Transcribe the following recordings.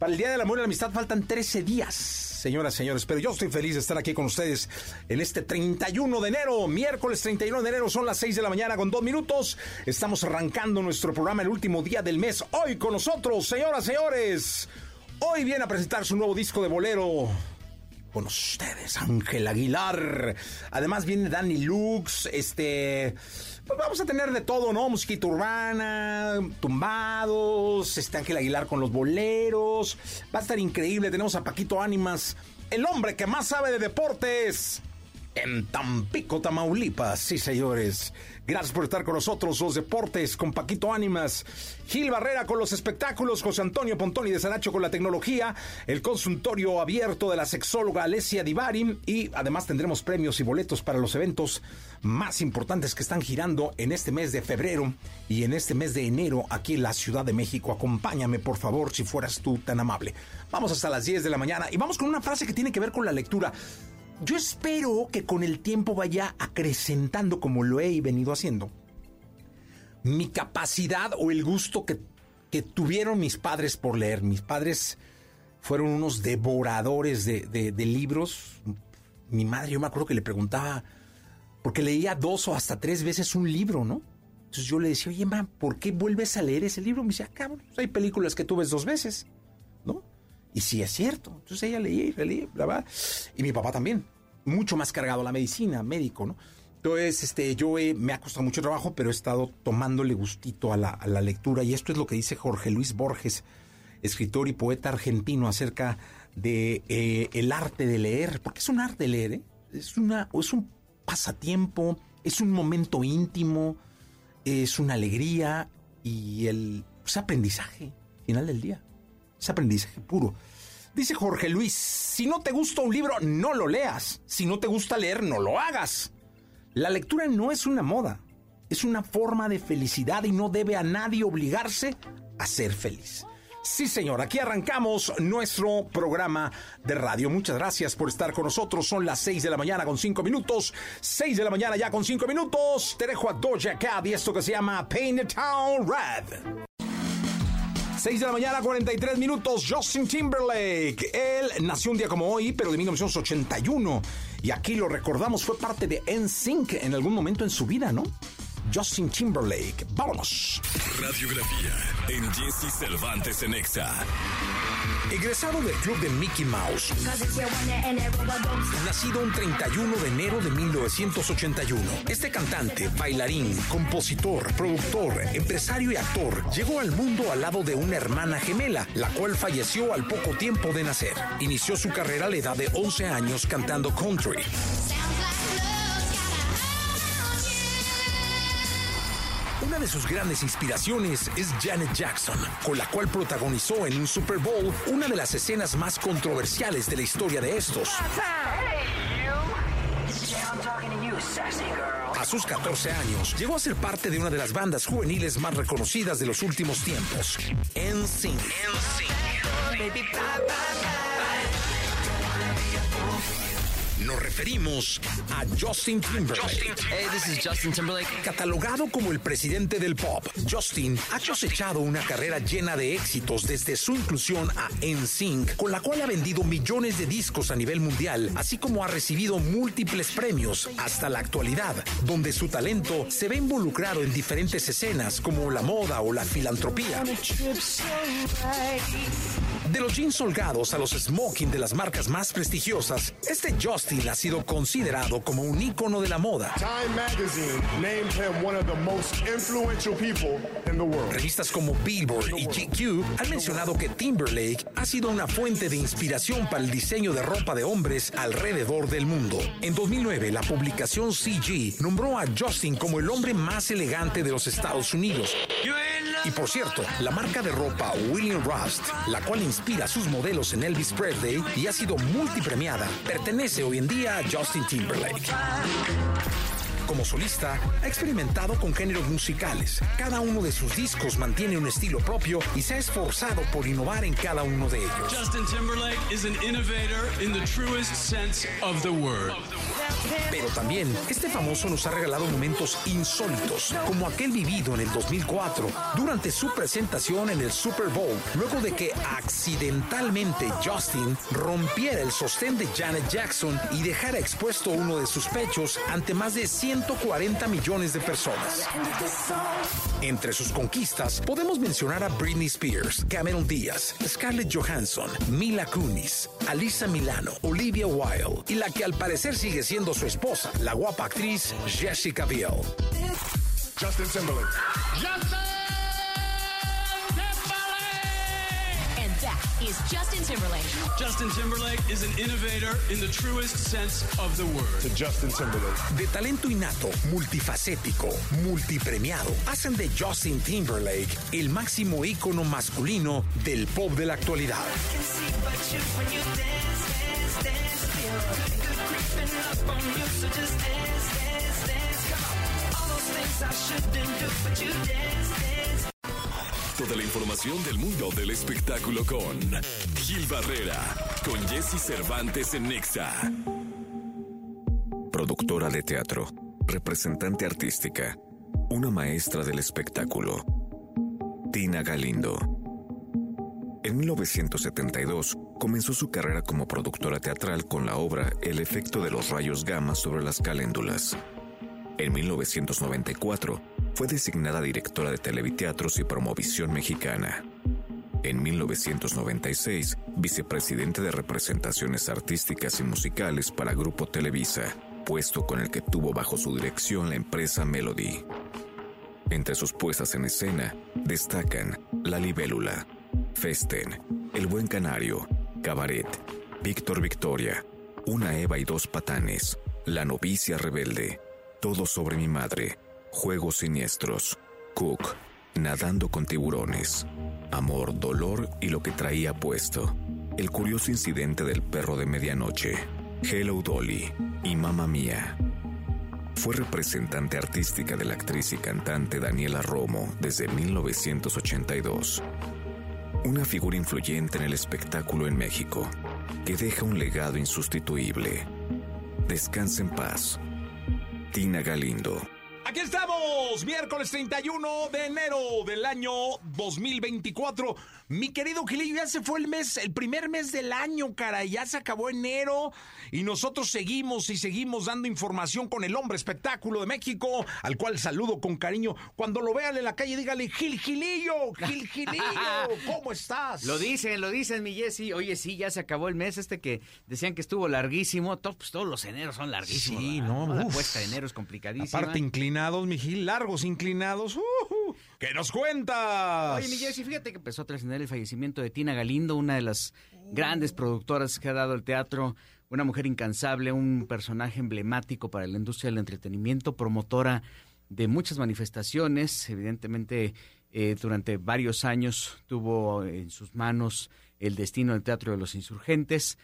Para el Día del Amor y la Amistad faltan 13 días, señoras y señores, pero yo estoy feliz de estar aquí con ustedes en este 31 de enero, miércoles 31 de enero, son las 6 de la mañana con dos minutos. Estamos arrancando nuestro programa el último día del mes. Hoy con nosotros, señoras y señores, hoy viene a presentar su nuevo disco de bolero con ustedes, Ángel Aguilar. Además viene Danny Lux, este... Pues vamos a tener de todo, ¿no? Musiquita urbana, tumbados, este Ángel Aguilar con los boleros. Va a estar increíble. Tenemos a Paquito Ánimas, el hombre que más sabe de deportes en Tampico, Tamaulipas. Sí, señores. Gracias por estar con nosotros, los deportes, con Paquito Ánimas, Gil Barrera con los espectáculos, José Antonio Pontoni de Sanacho con la tecnología, el consultorio abierto de la sexóloga Alessia Divari y además tendremos premios y boletos para los eventos más importantes que están girando en este mes de febrero y en este mes de enero aquí en la Ciudad de México. Acompáñame, por favor, si fueras tú tan amable. Vamos hasta las 10 de la mañana y vamos con una frase que tiene que ver con la lectura. Yo espero que con el tiempo vaya acrecentando, como lo he venido haciendo, mi capacidad o el gusto que, que tuvieron mis padres por leer. Mis padres fueron unos devoradores de, de, libros. Mi madre, yo me acuerdo que le preguntaba, porque leía dos o hasta tres veces un libro, ¿no? Entonces yo le decía, oye, ma, ¿por qué vuelves a leer ese libro? Me decía, cabrón, hay películas que tú ves dos veces, ¿no? Y sí es cierto. Entonces ella leía y leía, bla, bla. Y mi papá también. Mucho más cargado la medicina, médico, ¿no? Entonces, este, yo he, me ha costado mucho trabajo, pero he estado tomándole gustito a la, a la, lectura. Y esto es lo que dice Jorge Luis Borges, escritor y poeta argentino, acerca de eh, arte de leer. Porque es un arte leer, ¿eh? Es, una, es un pasatiempo, es un momento íntimo, es una alegría y el aprendizaje, final del día. Es aprendizaje puro. Dice Jorge Luis, si no te gusta un libro, no lo leas. Si no te gusta leer, no lo hagas. La lectura no es una moda, es una forma de felicidad y no debe a nadie obligarse a ser feliz. Sí, señor, aquí arrancamos nuestro programa de radio. Muchas gracias por estar con nosotros. Son las 6 de la mañana con 5 minutos. 6 de la mañana ya con 5 minutos. Te dejo a Doja Cat y esto que se llama Paint the Town Red. 6 de la mañana, 43 minutos. Justin Timberlake. Él nació un día como hoy, pero de 1981. Y aquí lo recordamos, fue parte de NSYNC en algún momento en su vida, ¿no? Justin Timberlake. Vámonos. Radiografía en Jesse Cervantes en Exa. Egresado del club de Mickey Mouse. Nacido un 31 de enero de 1981. Este cantante, bailarín, compositor, productor, empresario y actor llegó al mundo al lado de una hermana gemela, la cual falleció al poco tiempo de nacer. Inició su carrera a la edad de 11 años cantando country. De sus grandes inspiraciones es Janet Jackson, con la cual protagonizó en un Super Bowl una de las escenas más controversiales de la historia de estos. A sus 14 años, llegó a ser parte de una de las bandas juveniles más reconocidas de los últimos tiempos, NSYNC. Nos referimos a Justin Timberlake. Hey, this is Justin Timberlake. Catalogado como el presidente del pop, Justin ha cosechado una carrera llena de éxitos desde su inclusión a NSYNC, con la cual ha vendido millones de discos a nivel mundial, así como ha recibido múltiples premios hasta la actualidad, donde su talento se ve involucrado en diferentes escenas como la moda o la filantropía. De los jeans holgados a los smoking de las marcas más prestigiosas, este Justin ha sido considerado como un ícono de la moda. Time magazine named him one of the most influential people in the world. Revistas como Billboard y GQ han mencionado que Timberlake ha sido una fuente de inspiración para el diseño de ropa de hombres alrededor del mundo. En 2009, la publicación CG nombró a Justin como el hombre más elegante de los Estados Unidos. Y por cierto, la marca de ropa William Rust, la cual inspira a sus modelos en Elvis Presley y ha sido multipremiada, pertenece hoy en día a Justin Timberlake. Como solista, ha experimentado con géneros musicales. Cada uno de sus discos mantiene un estilo propio y se ha esforzado por innovar en cada uno de ellos. Justin Timberlake is an innovator in the truest sense of the word. Pero también, este famoso nos ha regalado momentos insólitos, como aquel vivido en el 2004, durante su presentación en el Super Bowl, luego de que accidentalmente Justin rompiera el sostén de Janet Jackson y dejara expuesto uno de sus pechos ante más de 140 millones de personas. Entre sus conquistas, podemos mencionar a Britney Spears, Cameron Díaz, Scarlett Johansson, Mila Kunis, Alisa Milano, Olivia Wilde y la que al parecer sigue siendo su esposa, la guapa actriz Jessica Biel. Justin Timberlake. And is Justin Timberlake. Justin Timberlake is an innovator in the truest sense of the word. To Justin Timberlake. De talento innato, multifacético, multipremiado, hacen de Justin Timberlake el máximo ícono masculino del pop de la actualidad. Toda la información del mundo del espectáculo con Gil Barrera, con Jesse Cervantes en Nexa. Productora de teatro, representante artística, una maestra del espectáculo. Tina Galindo. En 1972 comenzó su carrera como productora teatral con la obra El efecto de los rayos gamma sobre las caléndulas. En 1994 fue designada directora de Televiteatros y Promovisión Mexicana. En 1996, vicepresidente de representaciones artísticas y musicales para Grupo Televisa, puesto con el que tuvo bajo su dirección la empresa Melody. Entre sus puestas en escena destacan La Libélula, Festen, El Buen Canario, Cabaret, Víctor Victoria, Una Eva y dos patanes, La novicia rebelde, Todo sobre mi madre, Juegos siniestros, Cook, Nadando con tiburones, Amor, Dolor y lo que traía puesto, El curioso incidente del perro de medianoche, Hello Dolly y Mamma Mía. Fue representante artística de la actriz y cantante Daniela Romo desde 1982. Una figura influyente en el espectáculo en México, que deja un legado insustituible. Descansa en paz. Tina Galindo. Aquí estamos, miércoles 31 de enero del año 2024. Mi querido Gilillo, ya se fue el mes, el primer mes del año, cara, ya se acabó enero y nosotros seguimos y seguimos dando información con el hombre espectáculo de México, al cual saludo con cariño. Cuando lo vean en la calle, dígale, Gil Gilillo, Gil Gilillo, ¿cómo estás? Lo dicen, lo dicen, mi Jessy. Oye, sí, ya se acabó el mes este que decían que estuvo larguísimo. To- pues, todos los eneros son larguísimos. Sí, ¿verdad? no, La uf. cuesta de enero es complicadísima. Aparte inclinados, mi Gil, largos inclinados. ujú. ¿Qué nos cuentas? Oye, mi Jessy, fíjate que empezó a trascender el fallecimiento de Tina Galindo, una de las grandes productoras que ha dado el teatro, una mujer incansable, un personaje emblemático para la industria del entretenimiento, promotora de muchas manifestaciones. Evidentemente, eh, durante varios años tuvo en sus manos el destino del Teatro de los Insurgentes.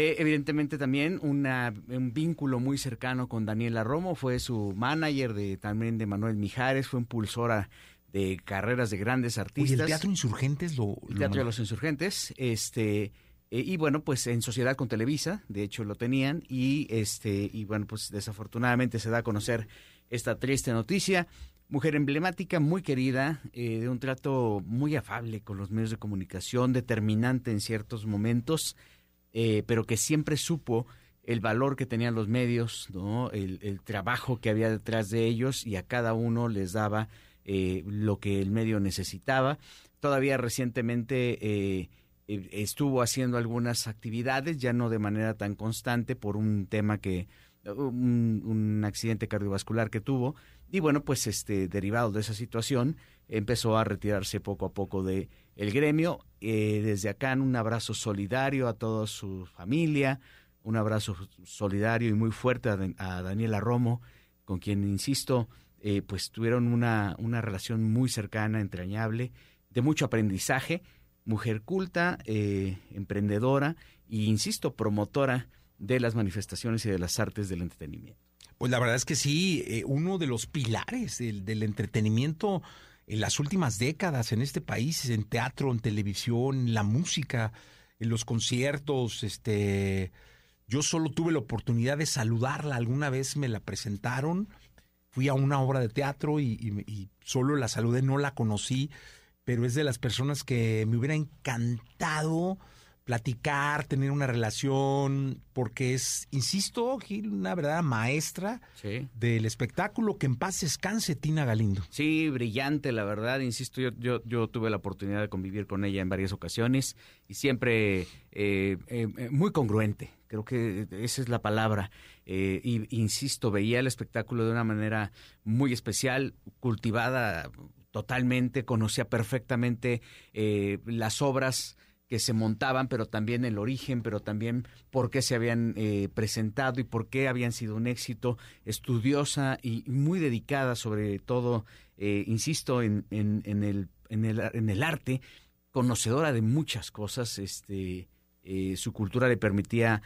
Eh, evidentemente también una- un vínculo muy cercano con Daniela Romo, fue su manager de, también de Manuel Mijares, fue impulsora de carreras de grandes artistas. el Teatro Insurgentes lo... El Teatro de los Insurgentes, este, eh, y bueno, pues en sociedad con Televisa, de hecho lo tenían, y este, y bueno, pues desafortunadamente se da a conocer esta triste noticia. Mujer emblemática, muy querida, eh, de un trato muy afable con los medios de comunicación, determinante en ciertos momentos, eh, pero que siempre supo el valor que tenían los medios, ¿no? el, trabajo que había detrás de ellos y a cada uno les daba eh, lo que el medio necesitaba. Todavía recientemente eh, eh, estuvo haciendo algunas actividades, ya no de manera tan constante por un tema que, un, un accidente cardiovascular que tuvo, y bueno, pues este, derivado de esa situación, empezó a retirarse poco a poco de el gremio. Eh, desde acá un abrazo solidario a toda su familia, un abrazo solidario y muy fuerte a, a Daniela Romo, con quien, insisto, eh, pues tuvieron una, una relación muy cercana, entrañable, de mucho aprendizaje, mujer culta, eh, emprendedora e, insisto, promotora de las manifestaciones y de las artes del entretenimiento. Pues la verdad es que sí, eh, uno de los pilares del, del, entretenimiento en las últimas décadas en este país, en teatro, en televisión, en la música, en los conciertos, este, yo solo tuve la oportunidad de saludarla, alguna vez me la presentaron, fui a una obra de teatro y, y, y solo la saludé, no la conocí, pero es de las personas que me hubiera encantado platicar, tener una relación, porque es, insisto, Gil, una verdadera maestra sí. del espectáculo. Que en paz descanse Tina Galindo. Sí, brillante, la verdad. Insisto, yo, yo, yo tuve la oportunidad de convivir con ella en varias ocasiones y siempre eh, eh, muy congruente. Creo que esa es la palabra. Eh, y, insisto, veía el espectáculo de una manera muy especial, cultivada totalmente, conocía perfectamente eh, las obras que se montaban, pero también el origen, pero también por qué se habían eh, presentado y por qué habían sido un éxito, estudiosa y muy dedicada sobre todo, eh, insisto, en, en, en, el, en, el, en el arte, conocedora de muchas cosas, este, eh, su cultura le permitía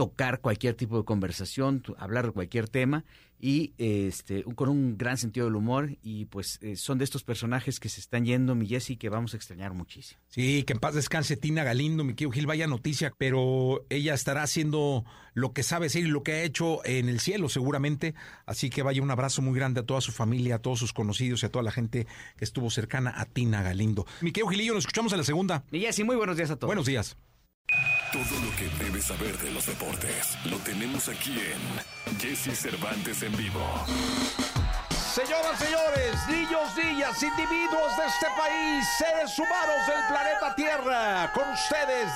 tocar cualquier tipo de conversación, hablar de cualquier tema y este con un gran sentido del humor y pues eh, son de estos personajes que se están yendo, mi Jessy, que vamos a extrañar muchísimo. Sí, que en paz descanse Tina Galindo, mi querido Gil, vaya noticia, pero ella estará haciendo lo que sabe hacer y lo que ha hecho en el cielo seguramente, así que vaya un abrazo muy grande a toda su familia, a todos sus conocidos y a toda la gente que estuvo cercana a Tina Galindo. Mi querido Gilillo, nos escuchamos en la segunda. Mi Jessy, muy buenos días a todos. Buenos días. Todo lo que debes saber de los deportes lo tenemos aquí en Jesse Cervantes en vivo. Señoras, señores, niños, niñas, individuos de este país, seres humanos del planeta Tierra, con ustedes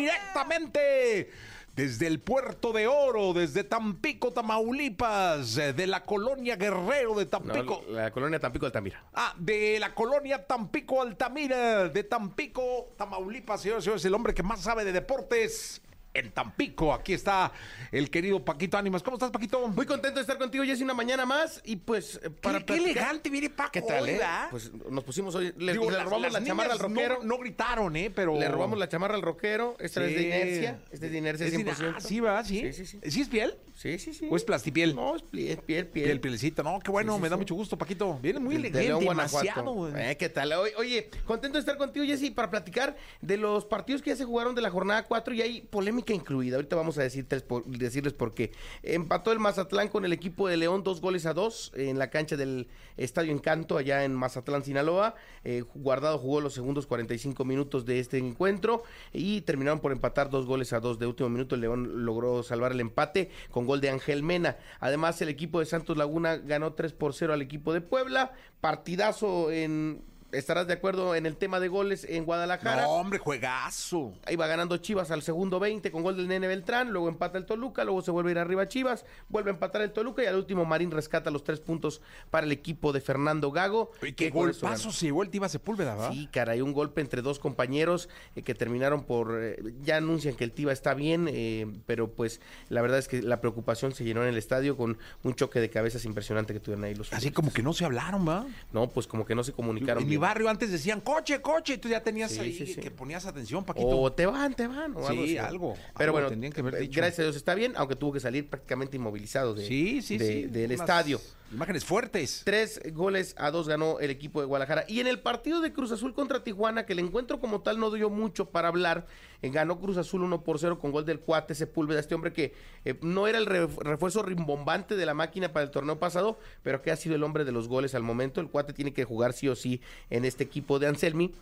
directamente desde el puerto de Oro, desde Tampico, Tamaulipas, de la colonia Guerrero de Tampico. No, la colonia Tampico Altamira. Ah, de la colonia Tampico Altamira, de Tampico, Tamaulipas, señores, señores, el hombre que más sabe de deportes en Tampico. Aquí está el querido Paquito Ánimas. ¿Cómo estás, Paquito? Muy contento de estar contigo, Jessy, una mañana más. Y pues, para qué, qué elegante viene Paco. ¿Qué tal, eh? ¿verdad? Pues nos pusimos hoy. Le, Digo, le las- robamos las la chamarra al niñas rockero. No, no gritaron, ¿eh? Pero... Le robamos la chamarra al rockero. Esta es de inercia. Esta es de inercia Es de- 100%. ah, sí, ¿verdad? ¿Sí? Sí, sí, sí. ¿Sí es piel? Sí, sí, sí. ¿O es plastipiel? No, es piel, piel, piel. Piel, pielecita. No, qué bueno, Sí, sí, me da sí. mucho gusto, Paquito. Viene muy De elegante, demasiado. Eh, ¿Qué tal? Oye, oye, contento de estar contigo, Jessy, para platicar de los partidos que ya se jugaron de la jornada 4 y hay polémica incluida. Ahorita vamos a decirles por, decirles por qué. Empató el Mazatlán con el equipo de León dos goles a dos en la cancha del Estadio Encanto allá en Mazatlán, Sinaloa. Eh, Guardado jugó los segundos 45 minutos de este encuentro y terminaron por empatar dos goles a dos de último minuto. El León logró salvar el empate con gol de Ángel Mena. Además, el equipo de Santos Laguna ganó 3 por 0 al equipo de Puebla. Partidazo en estarás de acuerdo en el tema de goles en Guadalajara. No, hombre, juegazo. Ahí va ganando Chivas al segundo 20 con gol del Nene Beltrán, luego empata el Toluca, luego se vuelve a ir arriba Chivas, vuelve a empatar el Toluca y al último Marín rescata los tres puntos para el equipo de Fernando Gago. Oye, qué golpazo se llevó el Tiva Sepúlveda, ¿verdad? Sí, caray, un golpe entre dos compañeros eh, que terminaron por... eh, ya anuncian que el Tiva está bien, eh, pero pues la verdad es que la preocupación se llenó en el estadio con un choque de cabezas impresionante que tuvieron ahí los Así futbolistas. como que no se hablaron, ¿va? No, pues como que no se comunicaron bien. Barrio antes decían coche, coche, y tú ya tenías Sí, ahí sí, sí. que ponías atención, Paquito. O te van, te van. O Sí, algo, Pero bueno, que eh, gracias a Dios está bien, aunque tuvo que salir prácticamente inmovilizado de, sí, sí, de- sí. del unas estadio. Imágenes fuertes. Tres goles a dos ganó el equipo de Guadalajara. Y en el partido de Cruz Azul contra Tijuana, que el encuentro como tal no dio mucho para hablar, eh, ganó Cruz Azul 1 por 0 con gol del cuate Sepúlveda, este hombre que eh, no era el re- refuerzo rimbombante de la máquina para el torneo pasado, pero que ha sido el hombre de los goles al momento. El cuate tiene que jugar sí o sí en este equipo de Anselmi.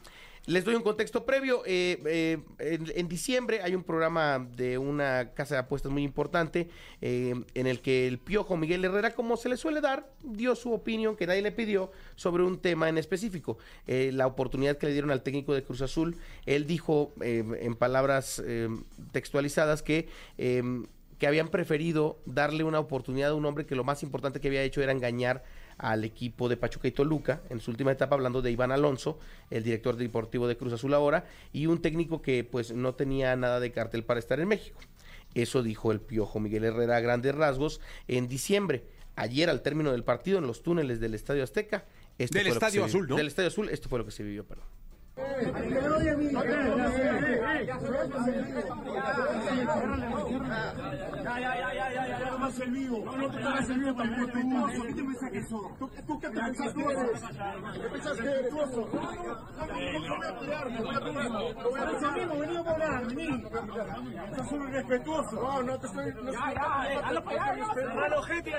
Les doy un contexto previo. eh, eh, en, diciembre hay un programa de una casa de apuestas muy importante eh, en el que el piojo Miguel Herrera, como se le suele dar, dio su opinión que nadie le pidió sobre un tema en específico. La oportunidad que le dieron al técnico de Cruz Azul, él dijo en palabras textualizadas que... que habían preferido darle una oportunidad a un hombre que lo más importante que había hecho era engañar al equipo de Pachuca y Toluca en su última etapa, hablando de Iván Alonso, el director deportivo de Cruz Azul ahora, y un técnico que pues no tenía nada de cartel para estar en México. Eso dijo el piojo Miguel Herrera a grandes rasgos en diciembre. Ayer, al término del partido, en los túneles del Estadio Azteca. esto Del Estadio Azul, vivió. ¿no? Del Estadio Azul, esto fue lo que se vivió, perdón. Ya, ya, ya, ya, ya, ya, ya, más el vivo. No, no te ¿Qué te? ¿Tú, qué eres? ¿Qué? No, no, no, no no. No. No, no te estoy... No, ya, allá. Cerralo, gente.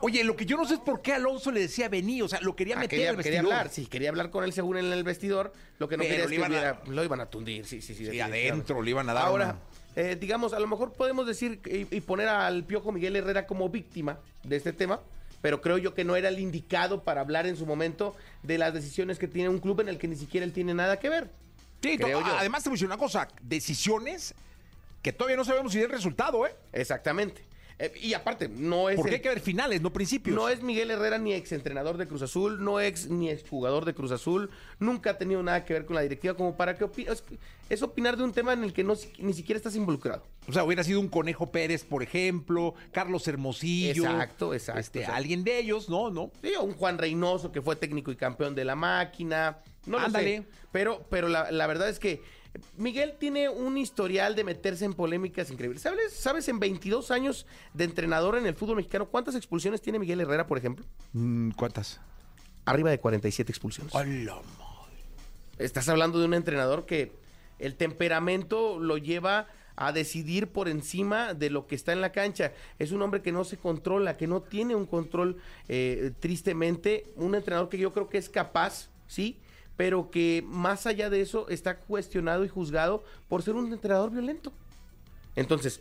Oye, lo que yo no sé es por qué Alonso le decía vení, o sea, lo quería Ah, meter quería, al quería vestidor. hablar, sí, quería hablar con él según en el vestidor. Lo que no Pero quería es que iban a- hubiera- lo iban a tundir, sí, sí, sí. definitivamente. adentro le iban a dar Ahora, eh, digamos, a lo mejor podemos decir y, y poner al Piojo Miguel Herrera como víctima de este tema, pero creo yo que no era el indicado para hablar en su momento de las decisiones que tiene un club en el que ni siquiera él tiene nada que ver. Sí, creo yo. además te decir una cosa, decisiones que todavía no sabemos si es el resultado, ¿eh? Exactamente. Eh, y aparte, no es Porque el- hay que ver finales, no principios. No es Miguel Herrera ni exentrenador de Cruz Azul, no ex ni exjugador de Cruz Azul, nunca ha tenido nada que ver con la directiva como para que opi- es, opinar de un tema en el que no, ni siquiera estás involucrado. O sea, hubiera sido un Conejo Pérez, por ejemplo, Carlos Hermosillo. Exacto, exacto, Este, exacto. alguien de ellos, ¿no? ¿No? Sí, o un Juan Reynoso que fue técnico y campeón de la máquina, no lo Ándale. sé. Pero, pero la, la verdad es que Miguel tiene un historial de meterse en polémicas increíbles. ¿Sabes, ¿Sabes en 22 años de entrenador en el fútbol mexicano cuántas expulsiones tiene Miguel Herrera, por ejemplo? Mm, ¿Cuántas? Arriba de 47 expulsiones. Hola, Estás hablando de un entrenador que el temperamento lo lleva a decidir por encima de lo que está en la cancha. Es un hombre que no se controla, que no tiene un control, eh, tristemente. Un entrenador que yo creo que es capaz, ¿sí? Pero que más allá de eso está cuestionado y juzgado por ser un entrenador violento. Entonces,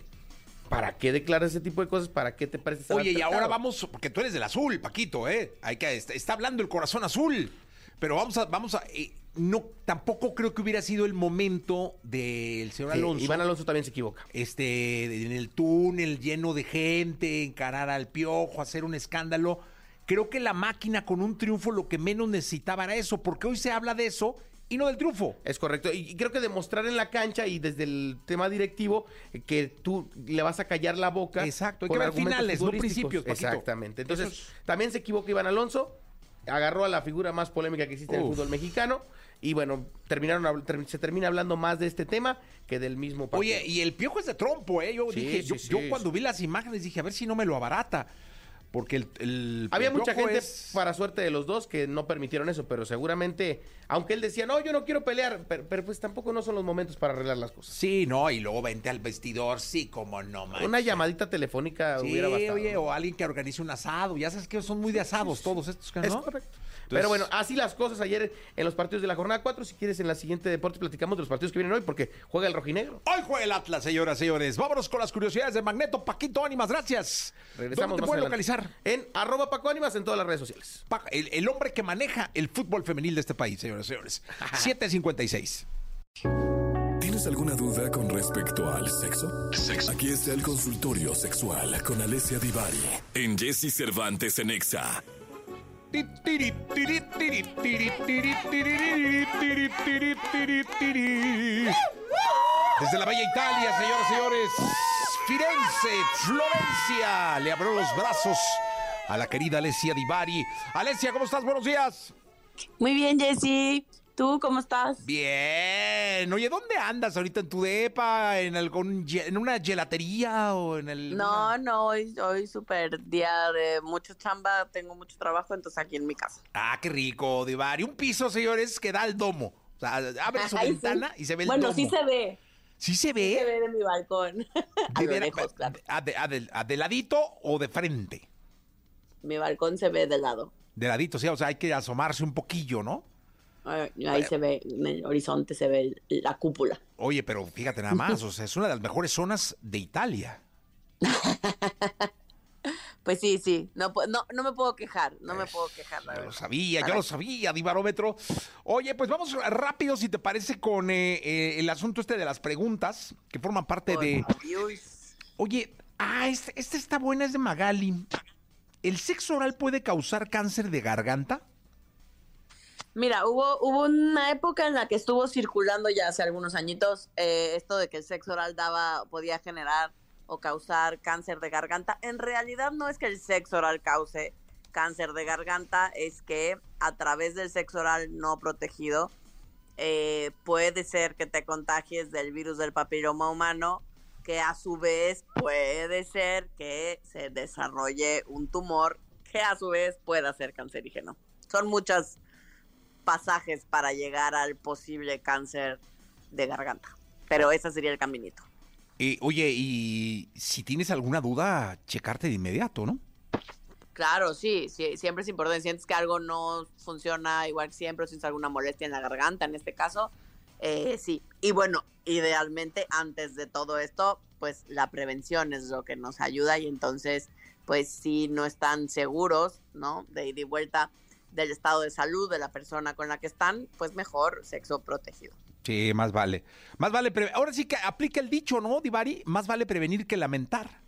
¿para qué declaras ese tipo de cosas? ¿Para qué te pareces Oye, y ahora vamos, porque tú eres del azul, Paquito, ¿eh? Hay que, está, está hablando el corazón azul. Pero vamos a, vamos a, eh, no, tampoco creo que hubiera sido el momento del señor Alonso. Iván Alonso también se equivoca. este, en el túnel lleno de gente, encarar al piojo, hacer un escándalo. Creo que la máquina con un triunfo lo que menos necesitaba era eso, porque hoy se habla de eso y no del triunfo. Es correcto. Y creo que demostrar en la cancha y desde el tema directivo eh, que tú le vas a callar la boca. Exacto, hay que ver finales, no principios, Paquito. Exactamente. Entonces, también se equivoca Iván Alonso, agarró a la figura más polémica que existe en el Uf. fútbol mexicano. Y bueno, terminaron se termina hablando más de este tema que del mismo partido. Oye, y el piojo es de trompo, ¿eh? Yo Sí, dije, sí, yo, sí. yo cuando vi las imágenes dije, a ver si no me lo abarata. Porque el. el- Había mucha gente, es- para suerte de los dos, que no permitieron eso, pero seguramente, aunque él decía, no, yo no quiero pelear, pero, pero pues tampoco no son los momentos para arreglar las cosas. Sí, no, y luego vente al vestidor, sí, como no, man. Una llamadita telefónica Sí, hubiera bastado. o alguien que organice un asado. Ya sabes que son muy de asados todos estos, ¿no? Es correcto. Pero bueno, así las cosas ayer en los partidos de la jornada 4. Si quieres, en la siguiente deporte platicamos de los partidos que vienen hoy, porque juega el rojinegro. Hoy juega el Atlas, señoras y señores. Vámonos con las curiosidades de Magneto. Paquito Ánimas, gracias. Regresamos ¿Dónde te pueden localizar? En arroba Paco Ánimas en todas las redes sociales. Pa- El, el hombre que maneja el fútbol femenil de este país, señoras y señores. 756. ¿Tienes alguna duda con respecto al sexo? Aquí está el consultorio sexual con Alessia Divari en Jesse Cervantes en Exa. Desde la bella Italia, señoras y señores, Firenze, Florencia, le abrió los brazos a la querida Alessia Divari. Alessia, ¿cómo estás? Buenos días. Muy bien, Jessy. ¿Tú cómo estás? Bien. Oye, ¿dónde andas ahorita en tu depa? ¿En algún en una gelatería o en el No, no, hoy, hoy súper día de mucho chamba, tengo mucho trabajo, entonces aquí en mi casa. Ah, qué rico, Divari. Un piso, señores, que da al domo. O sea, abre su Ay, sí. ventana y se ve el Bueno, domo. sí se ve, ¿Sí se sí ve? se ve de mi balcón. A ¿De vera- lejos, claro. a de, a de- a de ladito o de frente? Mi balcón se ve de lado. De ladito, sí, o sea, hay que asomarse un poquillo, ¿no? Ahí, se ve, en el horizonte se ve la cúpula. Oye, pero fíjate nada más, o sea, es una de las mejores zonas de Italia. Pues sí, sí, no, no, no me puedo quejar, no me puedo quejar, la Yo lo sabía, yo lo sabía, Divarómetro. Oye, pues vamos rápido, si te parece, con eh, eh, el asunto este de las preguntas que forman parte de... Dios. Oye, ah, este- esta está buena, es de Magali. ¿El sexo oral puede causar cáncer de garganta? Mira, hubo, hubo una época en la que estuvo circulando ya hace algunos añitos eh, esto de que el sexo oral daba, podía generar o causar cáncer de garganta. En realidad no es que el sexo oral cause cáncer de garganta, es que a través del sexo oral no protegido eh, puede ser que te contagies del virus del papiloma humano, que a su vez puede ser que se desarrolle un tumor que a su vez pueda ser cancerígeno. Son muchas pasajes para llegar al posible cáncer de garganta. Pero ese sería el caminito. Eh, oye, y si tienes alguna duda, checarte de inmediato, ¿no? Claro, sí, sí, siempre es importante. Sientes que algo no funciona igual que siempre, o sientes alguna molestia en la garganta, en este caso, eh, sí. Y bueno, idealmente antes de todo esto, pues la prevención es lo que nos ayuda y entonces, pues si no están seguros, ¿no? De ida y vuelta del estado de salud de la persona con la que están, pues mejor sexo protegido. Sí, más vale. Más vale Ahora sí que aplica el dicho, ¿no, Divari? Más vale prevenir que lamentar.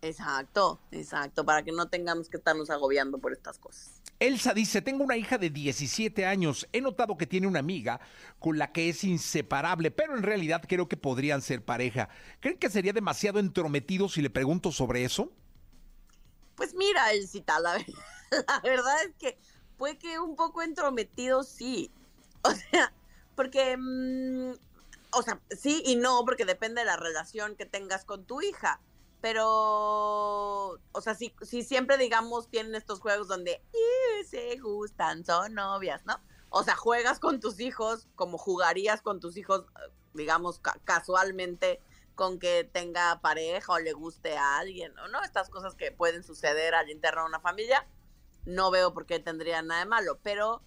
Exacto, exacto, para que no tengamos que estarnos agobiando por estas cosas. Elsa dice, tengo una hija de 17 años. He notado que tiene una amiga con la que es inseparable, pero en realidad creo que podrían ser pareja. ¿Creen que sería demasiado entrometido si le pregunto sobre eso? Pues mira, la, ver- la verdad es que puede que un poco entrometido sí. O sea, porque, mm, o sea, sí y no, porque depende de la relación que tengas con tu hija. Pero, o sea, si, si siempre, digamos, tienen estos juegos donde "Eh, se gustan, son novias, ¿no? O sea, juegas con tus hijos como jugarías con tus hijos, digamos, ca- casualmente con que tenga pareja o le guste a alguien, ¿o no? Estas cosas que pueden suceder al interno de una familia, no veo por qué tendría nada de malo, pero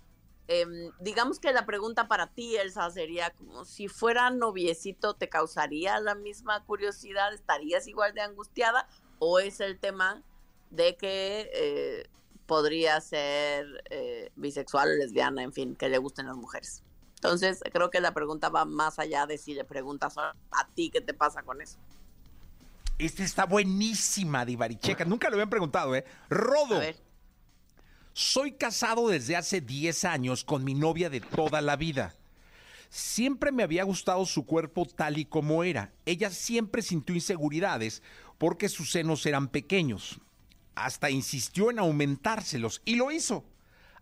em, digamos que la pregunta para ti, Elsa, sería como si fuera noviecito, ¿te causaría la misma curiosidad? ¿Estarías igual de angustiada? ¿O es el tema de que eh, podría ser eh, bisexual o lesbiana, en fin, que le gusten las mujeres? Entonces, creo que la pregunta va más allá de si le preguntas a, a ti qué te pasa con eso. Esta está buenísima, Divari. Checa, nunca lo habían preguntado, ¿eh? Rodo. A ver. Soy casado desde hace 10 años con mi novia de toda la vida. Siempre me había gustado su cuerpo tal y como era. Ella siempre sintió inseguridades porque sus senos eran pequeños. Hasta insistió en aumentárselos y lo hizo.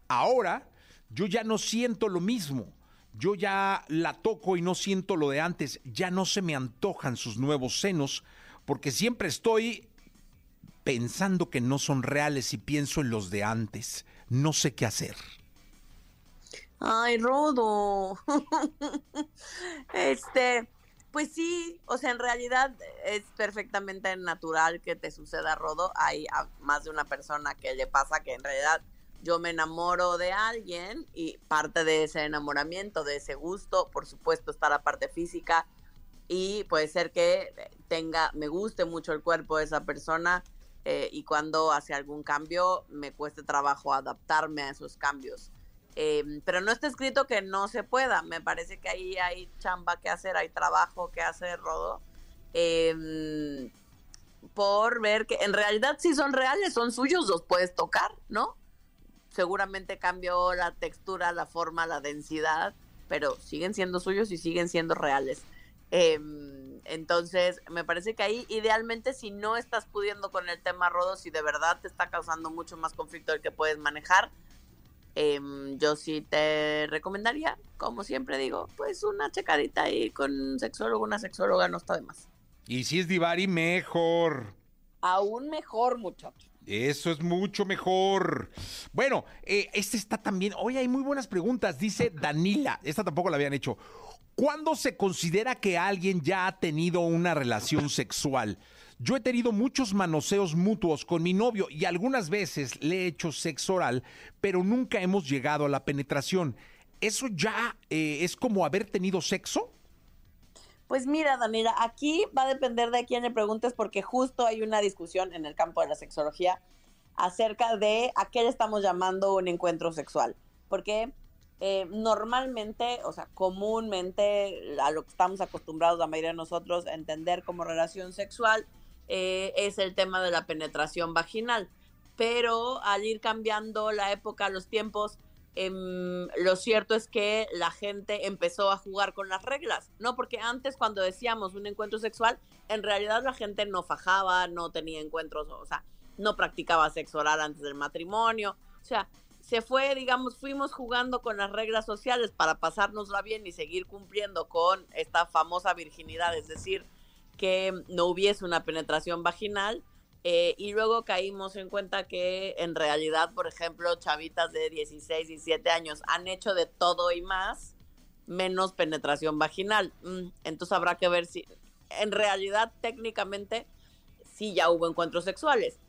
Ahora yo ya no siento lo mismo. Yo ya la toco y no siento lo de antes. Ya no se me antojan sus nuevos senos porque siempre estoy pensando que no son reales y pienso en los de antes. No sé qué hacer. Ay, Rodo. este, pues sí, o sea, en realidad es perfectamente natural que te suceda, Rodo. Hay más de una persona que le pasa que en realidad yo me enamoro de alguien y parte de ese enamoramiento, de ese gusto, por supuesto está la parte física y puede ser que tenga, me guste mucho el cuerpo de esa persona eh, y cuando hace algún cambio me cueste trabajo adaptarme a esos cambios. Eh, pero no está escrito que no se pueda. Me parece que ahí hay chamba que hacer, hay trabajo que hacer, Rodo. Eh, por ver que en realidad si son reales, son suyos, los puedes tocar, ¿no? Seguramente cambió la textura, la forma, la densidad, pero siguen siendo suyos y siguen siendo reales. Eh, entonces, me parece que ahí, idealmente, si no estás pudiendo con el tema rodo, si de verdad te está causando mucho más conflicto del que puedes manejar, eh, yo sí te recomendaría, como siempre digo, pues una checadita ahí con un sexólogo, una sexóloga, no está de más. Y si es Divari, mejor. Aún mejor, muchacho. Eso es mucho mejor. Bueno, eh, este está también. Oye, hay muy buenas preguntas. Dice Danila. Esta tampoco la habían hecho. ¿Cuándo se considera que alguien ya ha tenido una relación sexual? Yo he tenido muchos manoseos mutuos con mi novio y algunas veces le he hecho sexo oral, pero nunca hemos llegado a la penetración. ¿Eso ya eh, es como haber tenido sexo? Pues mira, Daniela, aquí va a depender de quién le preguntes porque justo hay una discusión en el campo de la sexología acerca de a qué le estamos llamando un encuentro sexual. Porque eh, normalmente, o sea, comúnmente a lo que estamos acostumbrados la mayoría de nosotros a entender como relación sexual eh, es el tema de la penetración vaginal. Pero al ir cambiando la época, los tiempos, em, lo cierto es que la gente empezó a jugar con las reglas, ¿no? Porque antes cuando decíamos un encuentro sexual, en realidad la gente no fajaba, no tenía encuentros, o sea, no practicaba sexo oral antes del matrimonio, o sea, se fue, digamos, fuimos jugando con las reglas sociales para pasárnosla bien y seguir cumpliendo con esta famosa virginidad, es decir, que no hubiese una penetración vaginal. Eh, y luego caímos en cuenta que en realidad, por ejemplo, chavitas de 16, 17 años han hecho de todo y más, menos penetración vaginal. Mm, entonces habrá que ver si, en realidad, técnicamente, sí ya hubo encuentros sexuales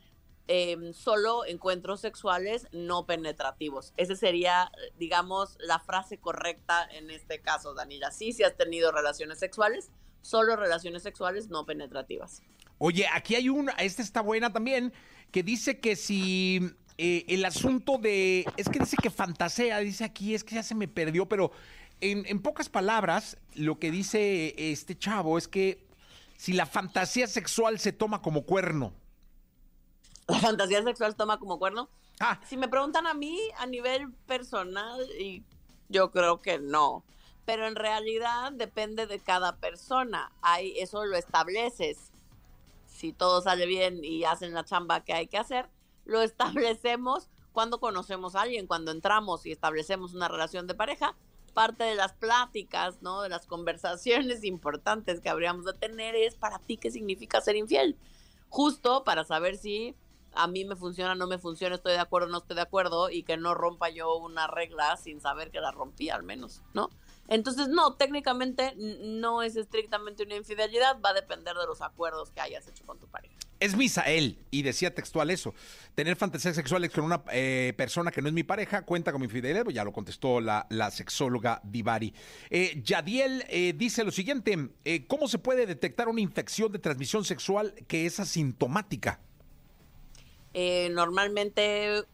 Em, solo encuentros sexuales no penetrativos. Esa sería, digamos, la frase correcta en este caso, Daniela. Sí, si has tenido relaciones sexuales, solo relaciones sexuales no penetrativas. Oye, aquí hay una, esta está buena también, que dice que si eh, el asunto de, es que dice que fantasea, dice aquí, es que ya se me perdió, pero en pocas palabras, lo que dice este chavo es que si la fantasía sexual se toma como cuerno, la fantasía sexual toma como cuerno. Ah. Si me preguntan a mí a nivel personal, y yo creo que no. Pero en realidad depende de cada persona. Hay, eso lo estableces. Si todo sale bien y hacen la chamba que hay que hacer, lo establecemos cuando conocemos a alguien, cuando entramos y establecemos una relación de pareja. Parte de las pláticas, ¿no? De las conversaciones importantes que habríamos de tener es para ti qué significa ser infiel. Justo para saber si a mí me funciona, no me funciona, estoy de acuerdo, no estoy de acuerdo, y que no rompa yo una regla sin saber que la rompí al menos, ¿no? Entonces, no, técnicamente no es estrictamente una infidelidad, va a depender de los acuerdos que hayas hecho con tu pareja. Es Misael, y decía textual eso. Tener fantasías sexuales con una eh, persona que no es mi pareja cuenta como infidelidad, ya lo contestó la, la sexóloga Divari. Eh, Yadiel eh, dice lo siguiente: eh, ¿Cómo se puede detectar una infección de transmisión sexual que es asintomática? Eh, normalmente,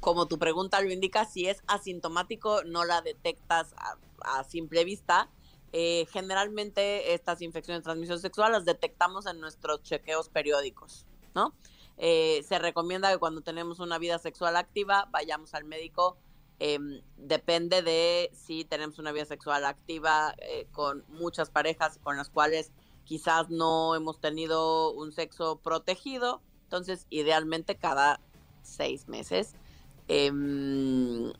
como tu pregunta lo indica, si es asintomático, no la detectas a, simple vista. Eh, generalmente estas infecciones de transmisión sexual las detectamos en nuestros chequeos periódicos, ¿no? Eh, se recomienda que cuando tenemos una vida sexual activa vayamos al médico. Em, depende de si tenemos una vida sexual activa con muchas parejas con las cuales quizás no hemos tenido un sexo protegido entonces, idealmente cada seis meses, em,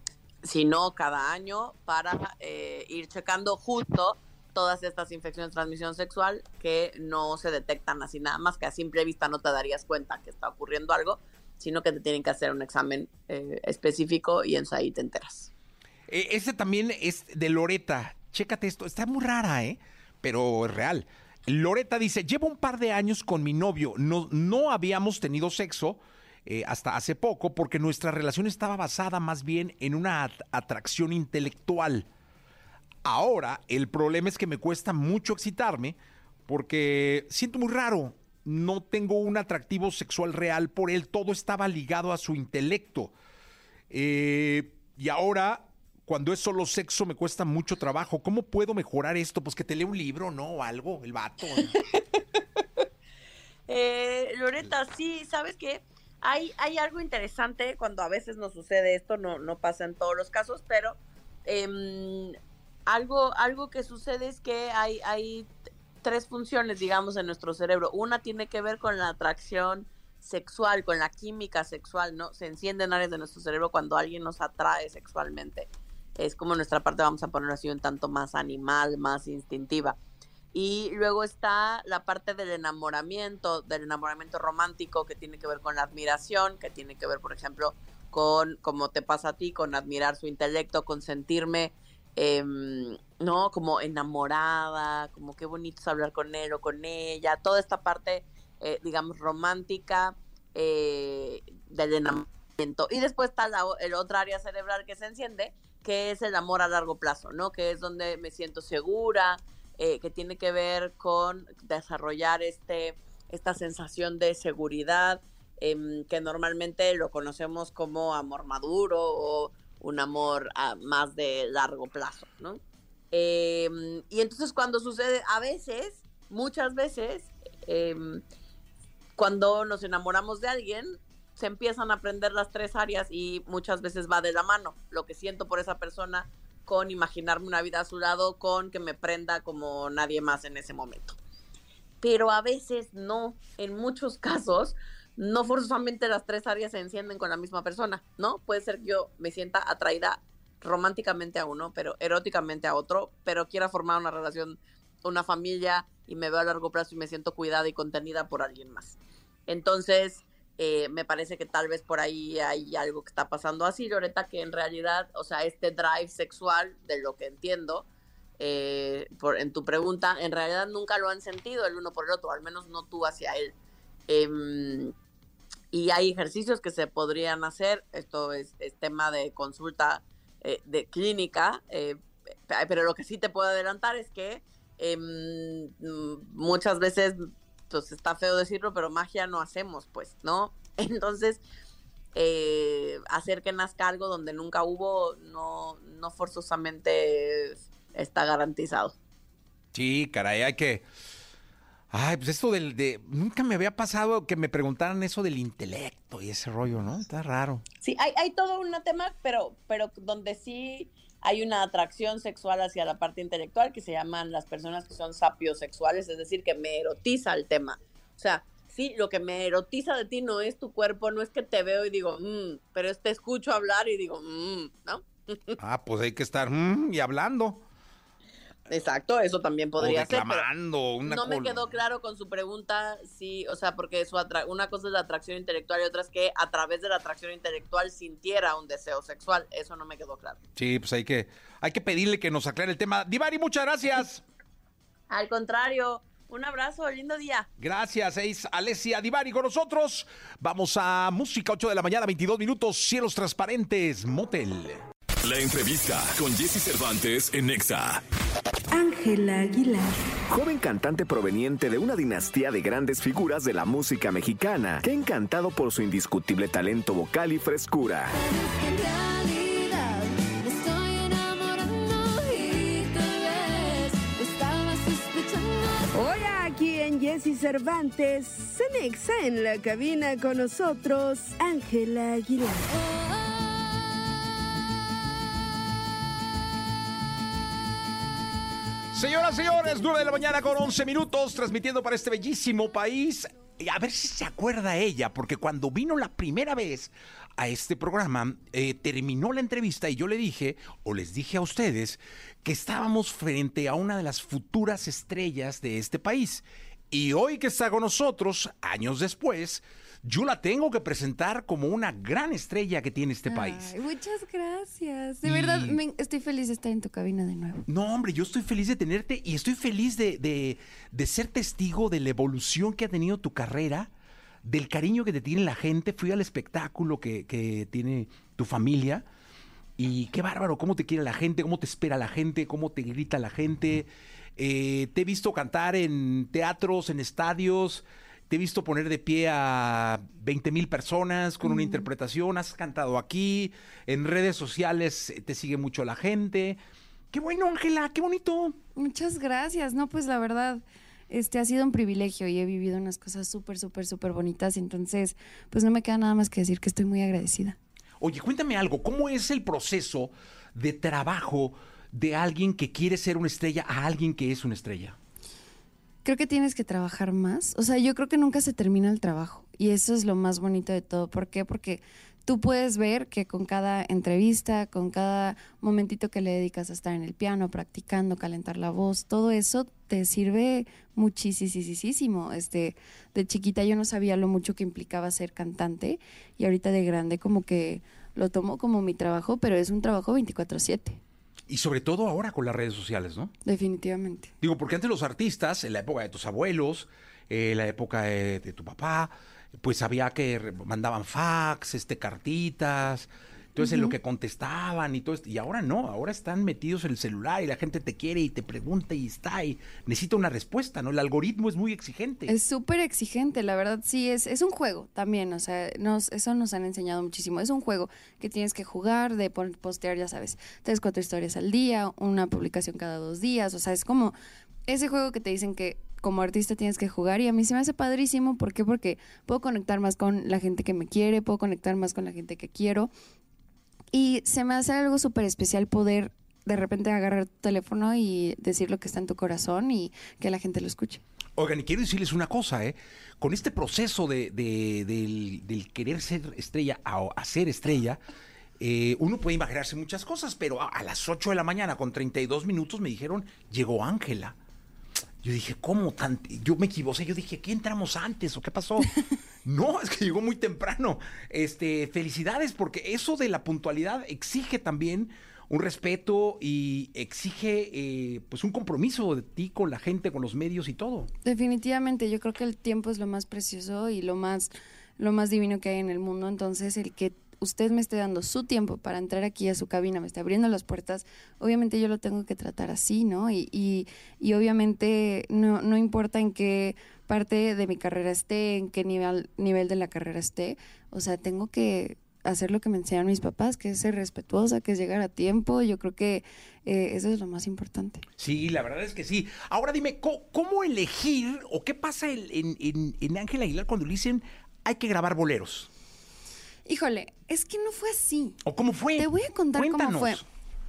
si no cada año, para eh, ir checando justo todas estas infecciones de transmisión sexual que no se detectan así nada más, que a simple vista no te darías cuenta que está ocurriendo algo, sino que te tienen que hacer un examen eh, específico y en ahí te enteras. E, ese también es de Loreta. Chécate esto, está muy rara, ¿eh? Pero es real. Loreta dice, llevo un par de años con mi novio, no, no habíamos tenido sexo eh, hasta hace poco porque nuestra relación estaba basada más bien en una atracción intelectual. Ahora el problema es que me cuesta mucho excitarme porque siento muy raro, no tengo un atractivo sexual real por él, todo estaba ligado a su intelecto. Eh, y ahora cuando es solo sexo me cuesta mucho trabajo. ¿Cómo puedo mejorar esto? Pues que te lea un libro, ¿no? O algo, el vato. eh, Loreta, sí, ¿sabes qué? Hay, hay algo interesante cuando a veces nos sucede esto, no, no pasa en todos los casos, pero em, algo, algo que sucede es que hay, hay tres funciones, digamos, en nuestro cerebro. Una tiene que ver con la atracción sexual, con la química sexual, ¿no? Se encienden áreas de nuestro cerebro cuando alguien nos atrae sexualmente es como nuestra parte, vamos a poner así, un tanto más animal, más instintiva. Y luego está la parte del enamoramiento, del enamoramiento romántico que tiene que ver con la admiración, que tiene que ver, por ejemplo, con, como te pasa a ti, con admirar su intelecto, con sentirme, em, ¿no? Como enamorada, como qué bonito es hablar con él o con ella, toda esta parte eh, digamos, romántica eh, del enamoramiento. Y después está la, el otra área cerebral que se enciende, que es el amor a largo plazo, ¿no? Que es donde me siento segura, eh, que tiene que ver con desarrollar este, esta sensación de seguridad, em, que normalmente lo conocemos como amor maduro o un amor a más de largo plazo, ¿no? Em, y entonces cuando sucede, a veces, muchas veces, em, cuando nos enamoramos de alguien, se empiezan a aprender las tres áreas y muchas veces va de la mano lo que siento por esa persona con imaginarme una vida a su lado, con que me prenda como nadie más en ese momento. Pero a veces no, en muchos casos, no forzosamente las tres áreas se encienden con la misma persona, ¿no? Puede ser que yo me sienta atraída románticamente a uno, pero eróticamente a otro, pero quiera formar una relación, una familia y me veo a largo plazo y me siento cuidada y contenida por alguien más. Entonces, eh, me parece que tal vez por ahí hay algo que está pasando así, Loreta, que en realidad, o sea, este drive sexual, de lo que entiendo, eh, por, en tu pregunta, en realidad nunca lo han sentido el uno por el otro, al menos no tú hacia él. Em, y hay ejercicios que se podrían hacer, esto es, tema de consulta eh, de clínica, pero lo que sí te puedo adelantar es que em, muchas veces pues está feo decirlo, pero magia no hacemos, pues, ¿no? Entonces, eh, hacer que nazca algo donde nunca hubo, no, no forzosamente está garantizado. Sí, caray, hay que... Ay, pues esto del de... Nunca me había pasado que me preguntaran eso del intelecto y ese rollo, ¿no? Está raro. Sí, hay, hay todo un tema, pero, pero donde sí hay una atracción sexual hacia la parte intelectual que se llaman las personas que son sapiosexuales, es decir, que me erotiza el tema. O sea, sí, lo que me erotiza de ti no es tu cuerpo, no es que te veo y digo, mmm, pero es te escucho hablar y digo, mmm, ¿no? ah, pues hay que estar mmm, y hablando. Exacto, eso también podría ser. Pero no me quedó claro con su pregunta, sí, o sea, porque su una cosa es la atracción intelectual y otra es que a través de la atracción intelectual sintiera un deseo sexual. Eso no me quedó claro. Sí, pues hay que, hay que pedirle que nos aclare el tema. Divari, muchas gracias. Al contrario. Un abrazo, lindo día. Gracias, es Alessia Divari con nosotros. Vamos a música, 8 de la mañana, 22 minutos, cielos transparentes, motel. La entrevista con Jesse Cervantes en Nexa. Ángela Aguilar. Joven cantante proveniente de una dinastía de grandes figuras de la música mexicana, que ha encantado por su indiscutible talento vocal y frescura. Hoy aquí en Jesse Cervantes, Cenexa en la cabina con nosotros, Ángela Aguilar. Señoras, y señores, 9 de la mañana con 11 minutos, transmitiendo para este bellísimo país. A ver si se acuerda ella, porque cuando vino la primera vez a este programa, eh, terminó la entrevista y yo le dije, o les dije a ustedes, que estábamos frente a una de las futuras estrellas de este país. Y hoy que está con nosotros, años después, yo la tengo que presentar como una gran estrella que tiene este país. muchas gracias. De verdad, estoy feliz de estar en tu cabina de nuevo. No, hombre, yo estoy feliz de tenerte y estoy feliz de, ser testigo de la evolución que ha tenido tu carrera, del cariño que te tiene la gente. Fui al espectáculo que, tiene tu familia. Y qué bárbaro, cómo te quiere la gente, cómo te espera la gente, cómo te grita la gente. Eh, te he visto cantar en teatros, en estadios. Te he visto poner de pie a 20 mil personas con una interpretación. Has cantado aquí. En redes sociales te sigue mucho la gente. Qué bueno, Ángela, qué bonito. Muchas gracias. No, pues la verdad, este ha sido un privilegio y he vivido unas cosas súper, súper, súper bonitas. Entonces, pues no me queda nada más que decir que estoy muy agradecida. Oye, cuéntame algo. ¿Cómo es el proceso de trabajo de alguien que quiere ser una estrella a alguien que es una estrella? Creo que tienes que trabajar más. O sea, yo creo que nunca se termina el trabajo. Y eso es lo más bonito de todo. ¿Por qué? Porque tú puedes ver que con cada entrevista, con cada momentito que le dedicas a estar en el piano, practicando, calentar la voz, todo eso te sirve muchísimo. Este, de chiquita yo no sabía lo mucho que implicaba ser cantante y ahorita de grande como que lo tomo como mi trabajo, pero es un trabajo 24/7. Y sobre todo ahora con las redes sociales, ¿no? Definitivamente. Digo, porque antes los artistas, en la época de tus abuelos, eh, la época de, de tu papá, pues había que mandaban fax, este, cartitas. Entonces, en lo que contestaban y todo esto. Y ahora no, ahora están metidos en el celular y la gente te quiere y te pregunta y está y necesita una respuesta, ¿no? El algoritmo es muy exigente. Es súper exigente, la verdad sí, es, es un juego también, o sea, nos, eso nos han enseñado muchísimo. Es un juego que tienes que jugar, de postear, ya sabes, tres, cuatro historias al día, una publicación cada dos días, o sea, es como ese juego que te dicen que como artista tienes que jugar y a mí se me hace padrísimo, ¿por qué? Porque puedo conectar más con la gente que me quiere, puedo conectar más con la gente que quiero y se me hace algo súper especial poder de repente agarrar tu teléfono y decir lo que está en tu corazón y que la gente lo escuche. Oigan, y quiero decirles una cosa, ¿eh? Con este proceso de, de- del, del querer ser estrella a, ser estrella, eh, uno puede imaginarse muchas cosas, pero a, a las 8 de la mañana, con 32 minutos, me dijeron, llegó Ángela. Yo dije, ¿cómo tan? Yo me equivoqué, yo dije, ¿qué entramos antes o qué pasó? no, es que llegó muy temprano. Este, felicidades, porque eso de la puntualidad exige también un respeto y exige eh, pues un compromiso de ti con la gente, con los medios y todo. Definitivamente, yo creo que el tiempo es lo más precioso y lo más, lo más divino que hay en el mundo. Entonces, el que usted me esté dando su tiempo para entrar aquí a su cabina, me esté abriendo las puertas, obviamente yo lo tengo que tratar así, ¿no? Y, y, y obviamente no, no importa en qué parte de mi carrera esté, en qué nivel, nivel de la carrera esté, o sea, tengo que hacer lo que me enseñaron mis papás, que es ser respetuosa, que es llegar a tiempo. Yo creo que eh, eso es lo más importante. Sí, la verdad es que sí. Ahora dime, ¿cómo, elegir o qué pasa en- en- en Ángel Aguilar cuando le dicen hay que grabar boleros? Híjole, es que no fue así. ¿O cómo fue? Te voy a contar Cuéntanos. cómo fue.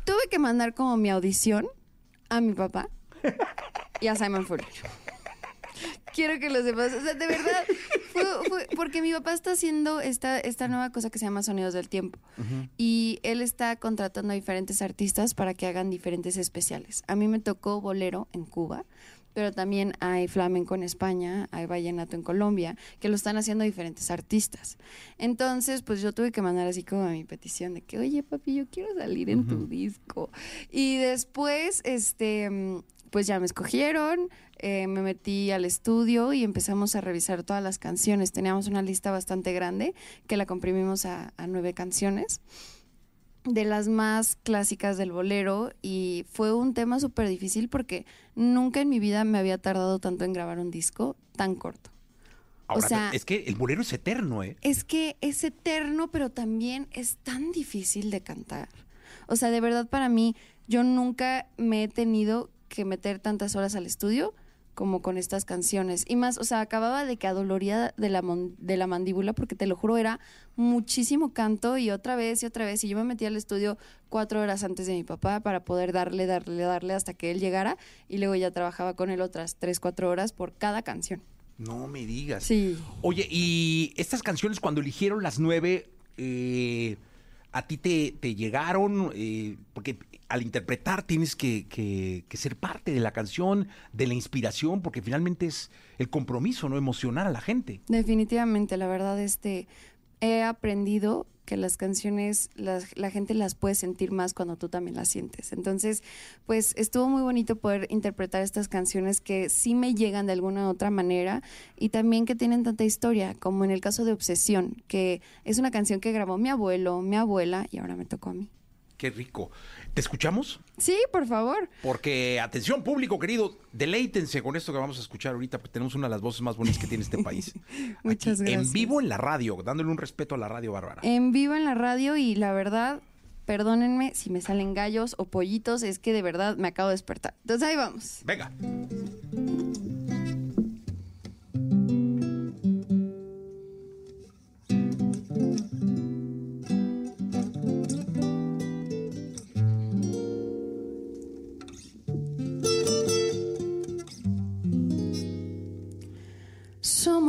Tuve que mandar como mi audición a mi papá y a Simon Fuller. Quiero que lo sepas. O sea, de verdad, fue, fue- porque mi papá está haciendo esta, esta nueva cosa que se llama Sonidos del Tiempo. Y él está contratando a diferentes artistas para que hagan diferentes especiales. A mí me tocó bolero en Cuba, pero también hay flamenco en España, hay vallenato en Colombia, que lo están haciendo diferentes artistas. Entonces, pues yo tuve que mandar así como mi petición de que, oye, papi, yo quiero salir en tu disco. Y después, este, mm, pues ya me escogieron, eh, me metí al estudio y empezamos a revisar todas las canciones. Teníamos una lista bastante grande que la comprimimos a, a nueve canciones de las más clásicas del bolero y fue un tema súper difícil porque nunca en mi vida me había tardado tanto en grabar un disco tan corto. Ahora, o sea, es que el bolero es eterno, ¿eh? es que es eterno, pero también es tan difícil de cantar. O sea, de verdad para mí, yo nunca me he tenido que meter tantas horas al estudio como con estas canciones. Y más, o sea, acababa de que adoloría de la, mon- de la mandíbula, porque te lo juro, era muchísimo canto y otra vez y otra vez. Y yo me metí al estudio cuatro horas antes de mi papá para poder darle, darle, darle hasta que él llegara. Y luego ya trabajaba con él otras tres, cuatro horas por cada canción. No me digas. Sí. Oye, y estas canciones cuando eligieron las nueve, eh, ¿a ti te, te llegaron? Eh, porque al interpretar tienes que, que- que ser parte de la canción, de la inspiración, porque finalmente es el compromiso, ¿no? Emocionar a la gente. Definitivamente, la verdad, este, he aprendido que las canciones, la gente las puede sentir más cuando tú también las sientes. Entonces, pues estuvo muy bonito poder interpretar estas canciones que sí me llegan de alguna u otra manera y también que tienen tanta historia, como en el caso de Obsesión, que es una canción que grabó mi abuelo, mi abuela y ahora me tocó a mí. Qué rico. ¿Te escuchamos? Sí, por favor. Porque, atención público querido, deleítense con esto que vamos a escuchar ahorita, porque tenemos una de las voces más bonitas que tiene este país. Muchas Aquí, gracias. En vivo en la radio, dándole un respeto a la radio bárbara. En vivo en la radio y la verdad, perdónenme si me salen gallos o pollitos, es que de verdad me acabo de despertar. Entonces ahí vamos. Venga.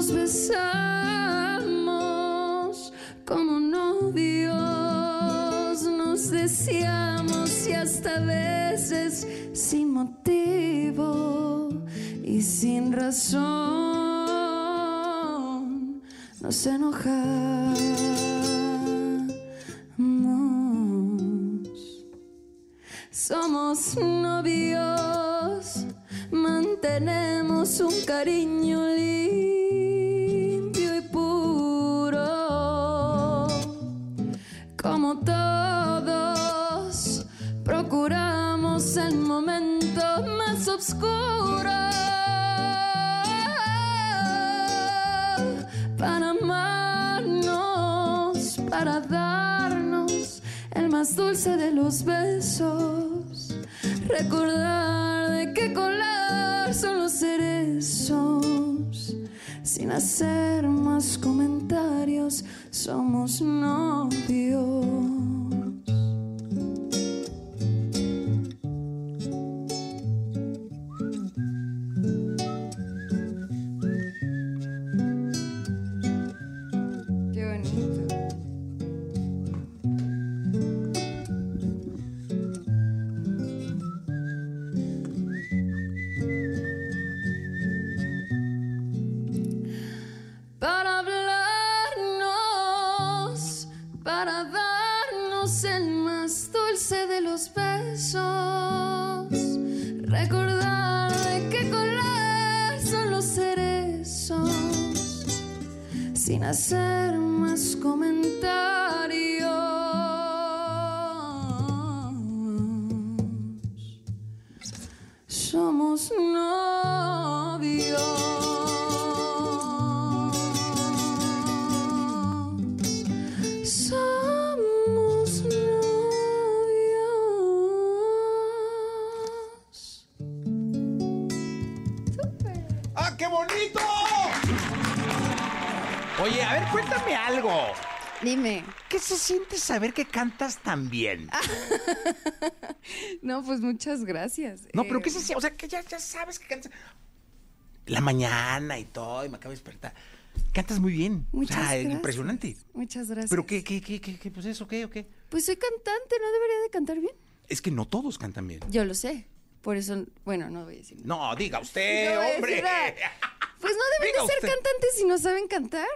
nos besamos como novios, nos deseamos y hasta veces sin motivo y sin razón. Nos enojamos. Somos novios, mantenemos un cariño limpio dulce de los besos. Recordar de qué color son los cerezos. Sin hacer más comentarios, somos novios. Saber que cantas tan bien? No, pues muchas gracias. No, pero Eh, ¿qué se siente? O sea, que ya, ya sabes que cantas. La mañana y todo, y me acabo de despertar. Cantas muy bien. Muchas o sea, gracias. impresionante. Muchas gracias. ¿Pero qué, qué, qué, qué, qué, pues eso, qué, o qué? Pues soy cantante, ¿no debería de cantar bien? Es que no todos cantan bien. Yo lo sé. Por eso, bueno, no voy a decir. No, diga usted, No hombre. decir. Pues no deben Diga de ser usted. cantantes si no saben cantar.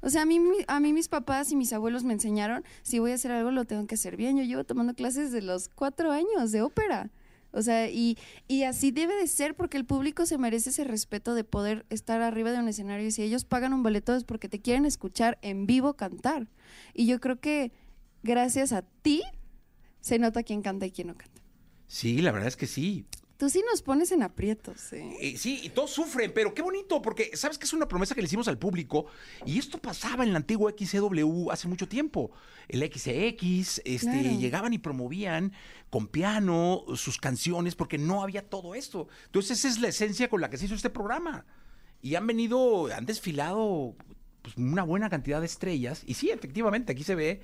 O sea, a mí, a mí mis papás y mis abuelos me enseñaron, si voy a hacer algo lo tengo que hacer bien. Yo llevo tomando clases de los cuatro años de ópera. O sea, y, y así debe de ser porque el público se merece ese respeto de poder estar arriba de un escenario y si ellos pagan un boleto es porque te quieren escuchar en vivo cantar. Y yo creo que gracias a ti se nota quién canta y quién no canta. Sí, la verdad es que sí. Tú sí nos pones en aprietos, ¿eh? Eh, sí, y todos sufren, pero qué bonito, porque sabes que es una promesa que le hicimos al público, y esto pasaba en la antigua XCW hace mucho tiempo. El XX, este, Claro. llegaban y promovían con piano sus canciones, porque no había todo esto. Entonces, esa es la esencia con la que se hizo este programa. Y han venido, han desfilado pues, una buena cantidad de estrellas, y sí, efectivamente, aquí se ve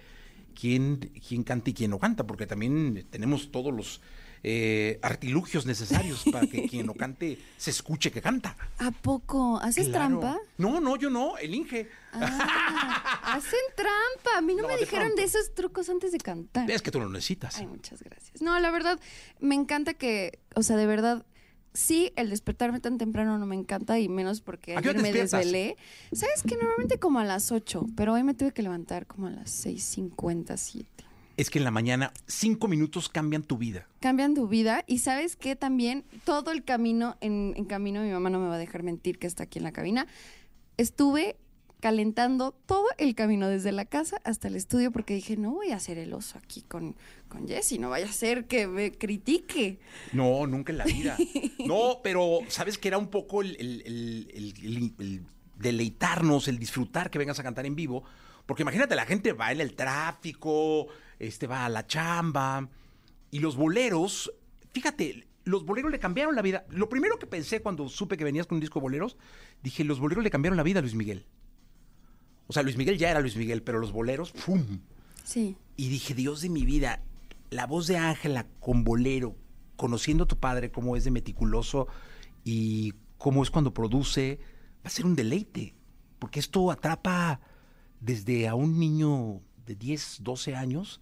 quién, quién canta y quién no canta, porque también tenemos todos los eh, artilugios necesarios para que quien no cante se escuche que canta. ¿A poco? ¿Haces Claro. trampa? No, no, yo no, el Inge. Ah, hacen trampa. A mí no, No, me de dijeron pronto. de esos trucos antes de cantar. Es que tú lo necesitas. Ay, muchas gracias. No, la verdad, me encanta que, o sea, de verdad, sí, el despertarme tan temprano no me encanta y menos porque ¿A qué hora ayer me desvelé. ¿Sabes que Normalmente como a las 8, pero hoy me tuve que levantar como a las 6.57. Es que en la mañana cinco minutos cambian tu vida. Cambian tu vida y sabes que también todo el camino, en, en camino, mi mamá no me va a dejar mentir que está aquí en la cabina, estuve calentando todo el camino desde la casa hasta el estudio porque dije, no voy a hacer el oso aquí con, con Jessy, no vaya a ser que me critique. No, nunca en la vida. No, pero sabes que era un poco el, el- el- el- el- el deleitarnos, el disfrutar que vengas a cantar en vivo. Porque imagínate, la gente va en el tráfico, este va a la chamba. Y los boleros, fíjate, los boleros le cambiaron la vida. Lo primero que pensé cuando supe que venías con un disco de boleros, dije, los boleros le cambiaron la vida a Luis Miguel. O sea, Luis Miguel ya era Luis Miguel, pero los boleros, ¡pum! Sí. Y dije, Dios de mi vida, la voz de Ángela con bolero, conociendo a tu padre, cómo es de meticuloso y cómo es cuando produce, va a ser un deleite. porque esto atrapa desde a un niño de 10, 12 años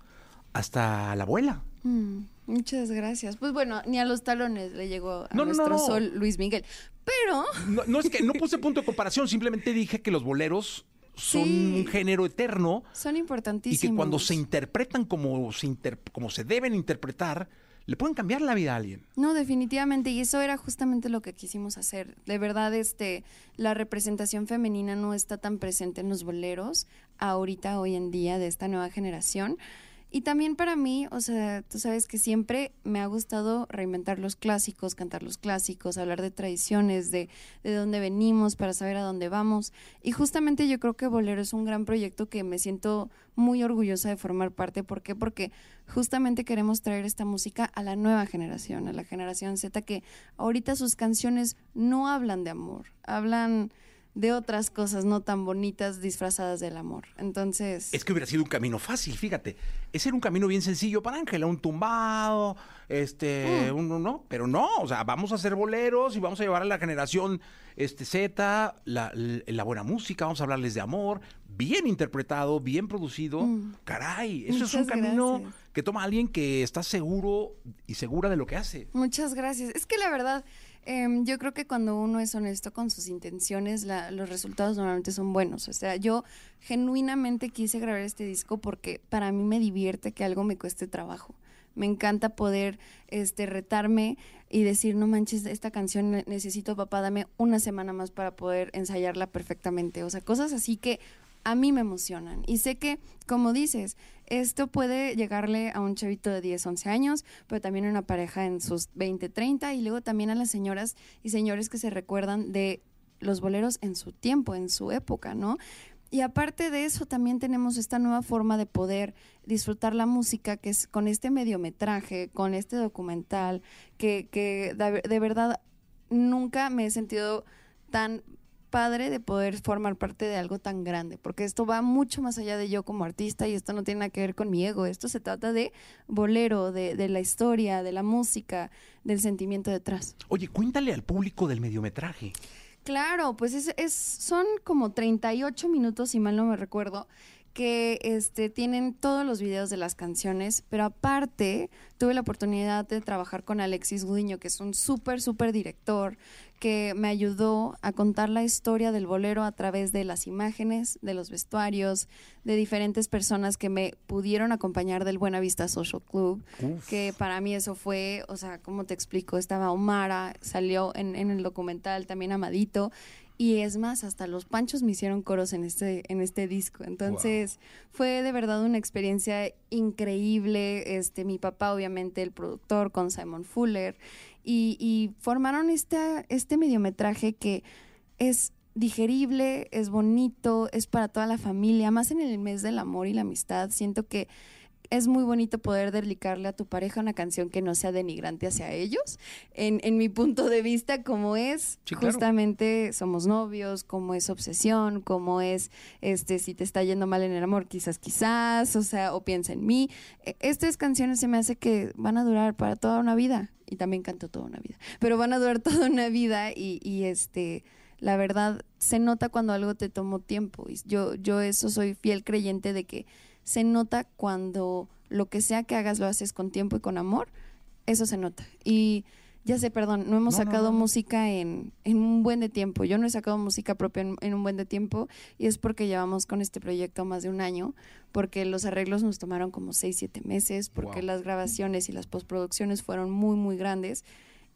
hasta la abuela. Mm, muchas gracias. Pues bueno, ni a los talones le llegó a No, no, no, nuestro no. sol Luis Miguel. Pero No, es que no puse punto de comparación, simplemente dije que los boleros son Sí. un género eterno son y importantísimos. que cuando se interpretan como se, inter- como se deben interpretar, le pueden cambiar la vida a alguien. No, definitivamente, y eso era justamente lo que quisimos hacer. De verdad, este, la representación femenina no está tan presente en los boleros ahorita, hoy en día, de esta nueva generación. Y también para mí, o sea, tú sabes que siempre me ha gustado reinventar los clásicos, cantar los clásicos, hablar de tradiciones, de, de dónde venimos para saber a dónde vamos. Y justamente yo creo que Bolero es un gran proyecto que me siento muy orgullosa de formar parte. ¿Por qué? Porque justamente queremos traer esta música a la nueva generación, a la generación Z, que ahorita sus canciones no hablan de amor, hablan de otras cosas no tan bonitas disfrazadas del amor. Entonces... Es que hubiera sido un camino fácil, fíjate. Ese era un camino bien sencillo para Ángela, un tumbado, este, Mm. un, no, pero no, o sea, vamos a hacer boleros y vamos a llevar a la generación este Z la, la buena música, vamos a hablarles de amor, bien interpretado, bien producido. Mm. Caray, eso es un camino gracias. que toma alguien que está seguro y segura de lo que hace. Muchas gracias. Es que la verdad, em, yo creo que cuando uno es honesto con sus intenciones, la- los resultados normalmente son buenos. O sea, yo genuinamente quise grabar este disco porque para mí me divierte que algo me cueste trabajo. Me encanta poder este, retarme y decir, no manches, esta canción ne- necesito, papá, dame una semana más para poder ensayarla perfectamente. O sea, cosas así que a mí me emocionan. Y sé que, como dices, esto puede llegarle a un chavito de 10, 11 años, pero también a una pareja en sus 20, 30 y luego también a las señoras y señores que se recuerdan de los boleros en su tiempo, en su época, ¿no? Y aparte de eso, también tenemos esta nueva forma de poder disfrutar la música, que es con este mediometraje, con este documental, que, que de, de verdad nunca me he sentido tan padre de poder formar parte de algo tan grande, porque esto va mucho más allá de yo como artista y esto no tiene nada que ver con mi ego, esto se trata de bolero, de, de la historia, de la música, del sentimiento detrás. Oye, cuéntale al público del mediometraje. Claro, pues es, es- son como 38 minutos, si mal no me recuerdo, que este, tienen todos los videos de las canciones, pero aparte tuve la oportunidad de trabajar con Alexis Gudiño, que es un súper, súper director, que me ayudó a contar la historia del bolero a través de las imágenes, de los vestuarios, de diferentes personas que me pudieron acompañar del Buena Vista Social Club, Uf. que para mí eso fue, o sea, ¿cómo te explico? Estaba Omara, salió en, en el documental también Amadito, y es más, hasta los panchos me hicieron coros en este, en este disco. Entonces, fue de verdad una experiencia increíble. Este, mi papá, obviamente, el productor, con Simon Fuller, y, y formaron esta, este mediometraje que es digerible, es bonito, es para toda la familia, más en el mes del amor y la amistad. Siento que es muy bonito poder dedicarle a tu pareja una canción que no sea denigrante hacia ellos. En, en mi punto de vista, como es Sí, claro. justamente somos novios, como es obsesión, como es este si te está yendo mal en el amor, quizás, quizás, o sea, o piensa en mí. E- Estas canciones se me hace que van a durar para toda una vida. Y también canto toda una vida. Pero van a durar toda una vida y, y este la verdad se nota cuando algo te tomó tiempo. Y yo, yo eso soy fiel creyente de que se nota cuando lo que sea que hagas lo haces con tiempo y con amor, eso se nota. Y ya sé, perdón, no hemos No, no, sacado no. música en, en un buen de tiempo. Yo no he sacado música propia en, en un buen de tiempo y es porque llevamos con este proyecto más de un año, porque los arreglos nos tomaron como seis, siete meses, porque Wow. las grabaciones y las postproducciones fueron muy, muy grandes.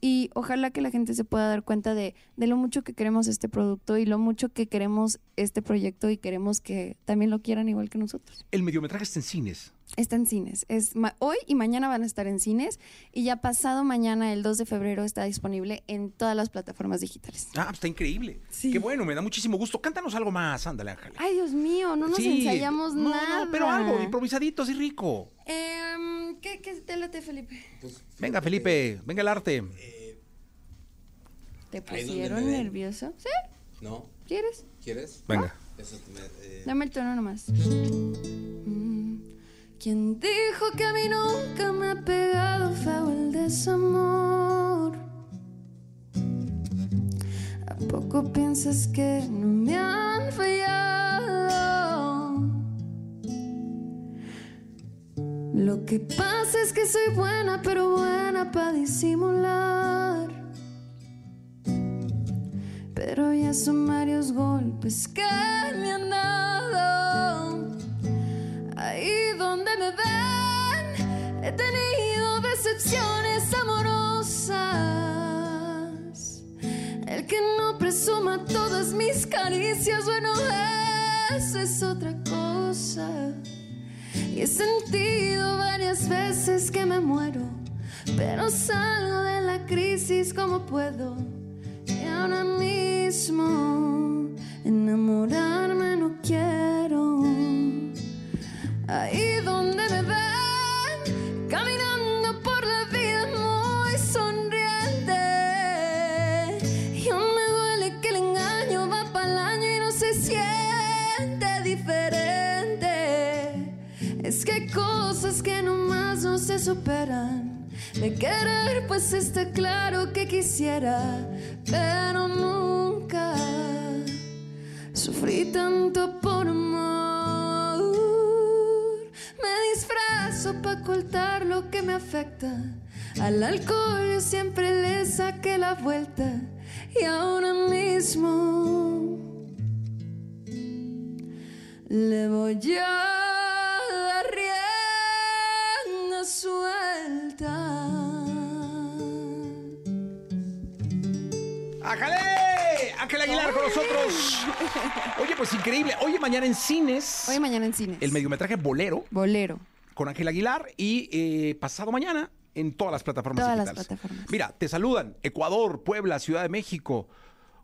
Y ojalá que la gente se pueda dar cuenta de, de lo mucho que queremos este producto y lo mucho que queremos este proyecto y queremos que también lo quieran igual que nosotros. El mediometraje está en cines. Está en cines. Es hoy y mañana van a estar en cines y ya pasado mañana, el 2 de febrero, está disponible en todas las plataformas digitales. Ah, está increíble. Qué bueno, me da muchísimo gusto. Cántanos algo más, ándale, Ángela. Ay, Dios mío, no nos Sí, ensayamos no, nada. No, pero algo, improvisadito, así rico. Em, ¿qué, ¿Qué te late, Felipe? Venga, Felipe, venga el arte. ¿Te pusieron nervioso? ¿Sí? ¿No? ¿Quieres? ¿Quieres? Venga. Eso te me- eh, Dame el tono nomás. Mm, ¿Quién dijo que a mí nunca me ha pegado feo el desamor? ¿A poco piensas que no me han fallado? Lo que pasa es que soy buena, pero buena para disimular. Pero ya son varios golpes que me han he tenido decepciones amorosas. El que no presuma todas mis caricias, bueno, eso es otra cosa. Y he sentido varias veces que me muero, pero salgo de la crisis como puedo. Y ahora mismo enamorarme no quiero. Ahí donde De querer, pues está claro que quisiera, pero nunca sufrí tanto por amor. Me disfrazo para ocultar lo que me afecta. Al alcohol yo siempre le saqué la vuelta y ahora mismo le voy a suelta. ¡Ájale! Ángel Aguilar con nosotros. Oye, pues increíble. Oye, mañana en cines. Hoy mañana en cines. El mediometraje Bolero. Bolero. Con Ángel Aguilar. Y eh, pasado mañana en todas las plataformas Todas las digitales. plataformas. Mira, te saludan Ecuador, Puebla, Ciudad de México,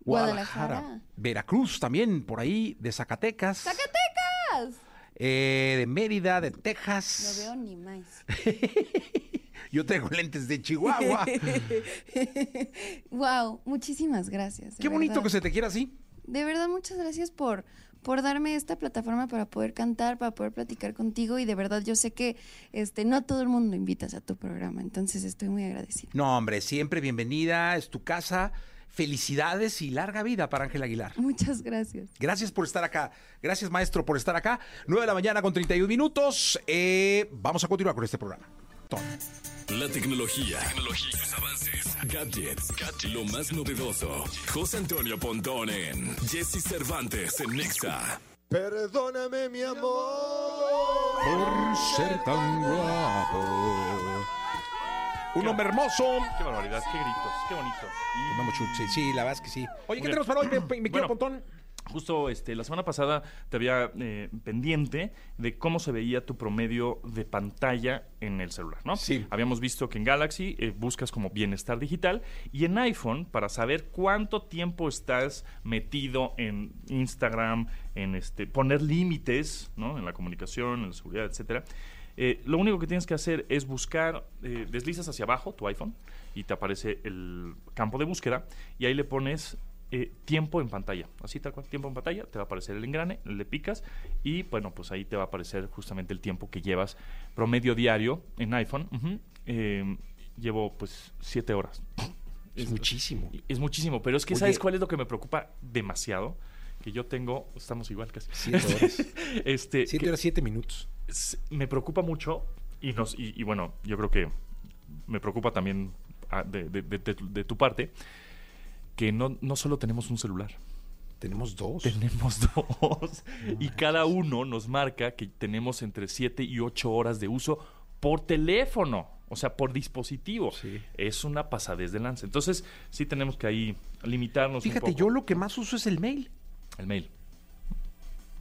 Guadalajara, Guadalajara. Veracruz también, por ahí, de Zacatecas, ¡Zacatecas! eh, de Mérida, de No Texas. veo ni más. Yo traigo lentes de Chihuahua. wow, muchísimas gracias. Qué bonito verdad. que se te quiera así. De verdad, muchas gracias por, por darme esta plataforma para poder cantar, para poder platicar contigo. Y de verdad, yo sé que este, no todo el mundo invitas a tu programa. Entonces, estoy muy agradecida. No, hombre, siempre bienvenida, es tu casa. Felicidades y larga vida para Ángel Aguilar. Muchas gracias. Gracias por estar acá. Gracias, maestro, por estar acá. 9 de la mañana con 31 minutos. Eh, vamos a continuar con este programa. La tecnología, sus avances, gadgets, lo más novedoso. José Antonio Pontón en Jesse Cervantes en Nexa. Perdóname, mi amor. Por ser tan guapo. Un hombre hermoso. Qué barbaridad, qué gritos, qué bonito. Y- sí, la verdad es que sí. Oye, ¿qué Muy tenemos bien. para hoy, mi, mi Bueno, Pontón? Justo este, la semana pasada te había eh, pendiente de cómo se veía tu promedio de pantalla en el celular, ¿no? Sí. Habíamos visto que en Galaxy eh, buscas como bienestar digital y en iPhone para saber cuánto tiempo estás metido en Instagram, en este poner límites, ¿no? En la comunicación, en la seguridad, etcétera. Eh, lo único que tienes que hacer es buscar, deslizas hacia abajo tu iPhone y te aparece el campo de búsqueda y ahí le pones eh, tiempo en pantalla. Así tal cual, tiempo en pantalla, te va a aparecer el engrane, le picas y bueno, pues ahí te va a aparecer justamente el tiempo que llevas promedio diario en iPhone. Ujú. Eh, llevo pues siete horas. Es muchísimo. Es muchísimo, pero es que Oye. ¿sabes cuál es lo que me preocupa demasiado? Que yo tengo, estamos igual casi. Siete horas. este, Siete que- horas, siete minutos. s- me preocupa mucho y, nos, y, y bueno, yo creo que me preocupa también ah, de, de- de- de tu parte que no, no solo tenemos un celular. Tenemos dos. Tenemos dos. y cada uno nos marca que tenemos entre 7 y 8 horas de uso por teléfono. O sea, por dispositivo. Es una pasadez de lanza. Entonces, sí tenemos que ahí limitarnos Fíjate, un poco. yo lo que más uso es el mail. El mail.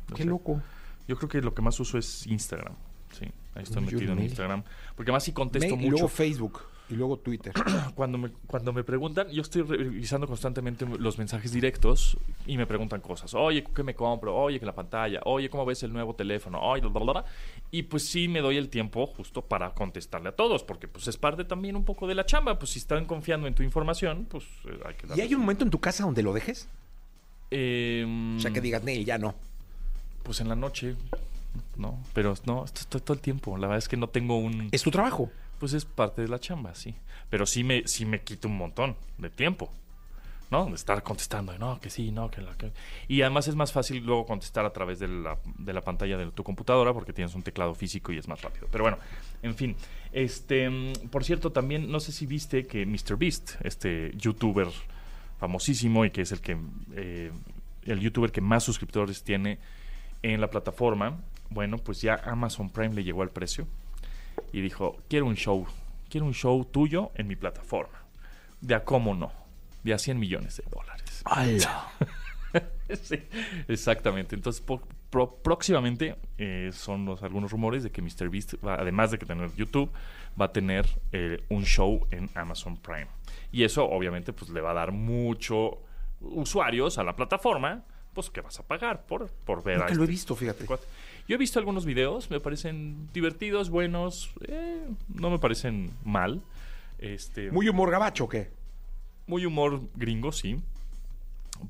No Qué sé. loco. Yo creo que lo que más uso es Instagram. Sí, ahí estoy yo metido en mail. Instagram. Porque más sí contesto Mail y mucho. luego Facebook y luego Twitter. cuando me, cuando me preguntan, yo estoy revisando constantemente los mensajes directos y me preguntan cosas. Oye, ¿qué me compro? Oye, que la pantalla. Oye, ¿cómo ves el nuevo teléfono? Oye, bla, bla, bla. Y pues sí me doy el tiempo justo para contestarle a todos, porque pues es parte también un poco de la chamba. Pues si están confiando en tu información, pues eh, hay que ¿Y darle hay un momento en tu casa donde lo dejes? Em, O sea, que digas, Neil, ya no. Pues en la noche, no. Pero no, esto- estoy todo el tiempo. La verdad es que no tengo un... ¿Es tu trabajo? Pues es parte de la chamba, sí. Pero sí me, sí me quita un montón de tiempo. ¿no? De estar contestando, no, que sí, no, que la que... Y además es más fácil luego contestar a través de la, de la pantalla de tu computadora porque tienes un teclado físico y es más rápido. Pero bueno, en fin. Este, por cierto, también no sé si viste que MrBeast, este youtuber famosísimo y que es el que eh, el youtuber que más suscriptores tiene en la plataforma, bueno, pues ya Amazon Prime le llegó al precio y dijo, quiero un show, quiero un show tuyo en mi plataforma. De a cómo no, de a 100 millones de dólares. Sí, exactamente. Entonces, próximamente eh, son los, algunos rumores de que MrBeast, va, además de que tener YouTube, va a tener eh, un show en Amazon Prime. Y eso, obviamente, pues le va a dar mucho usuarios a la plataforma, pues que vas a pagar por, por ver a Nunca lo he este visto, fíjate. cuate. Yo he visto algunos videos, me parecen divertidos, buenos, eh, no me parecen mal. Este, ¿Muy humor gabacho o qué? muy humor gringo, sí.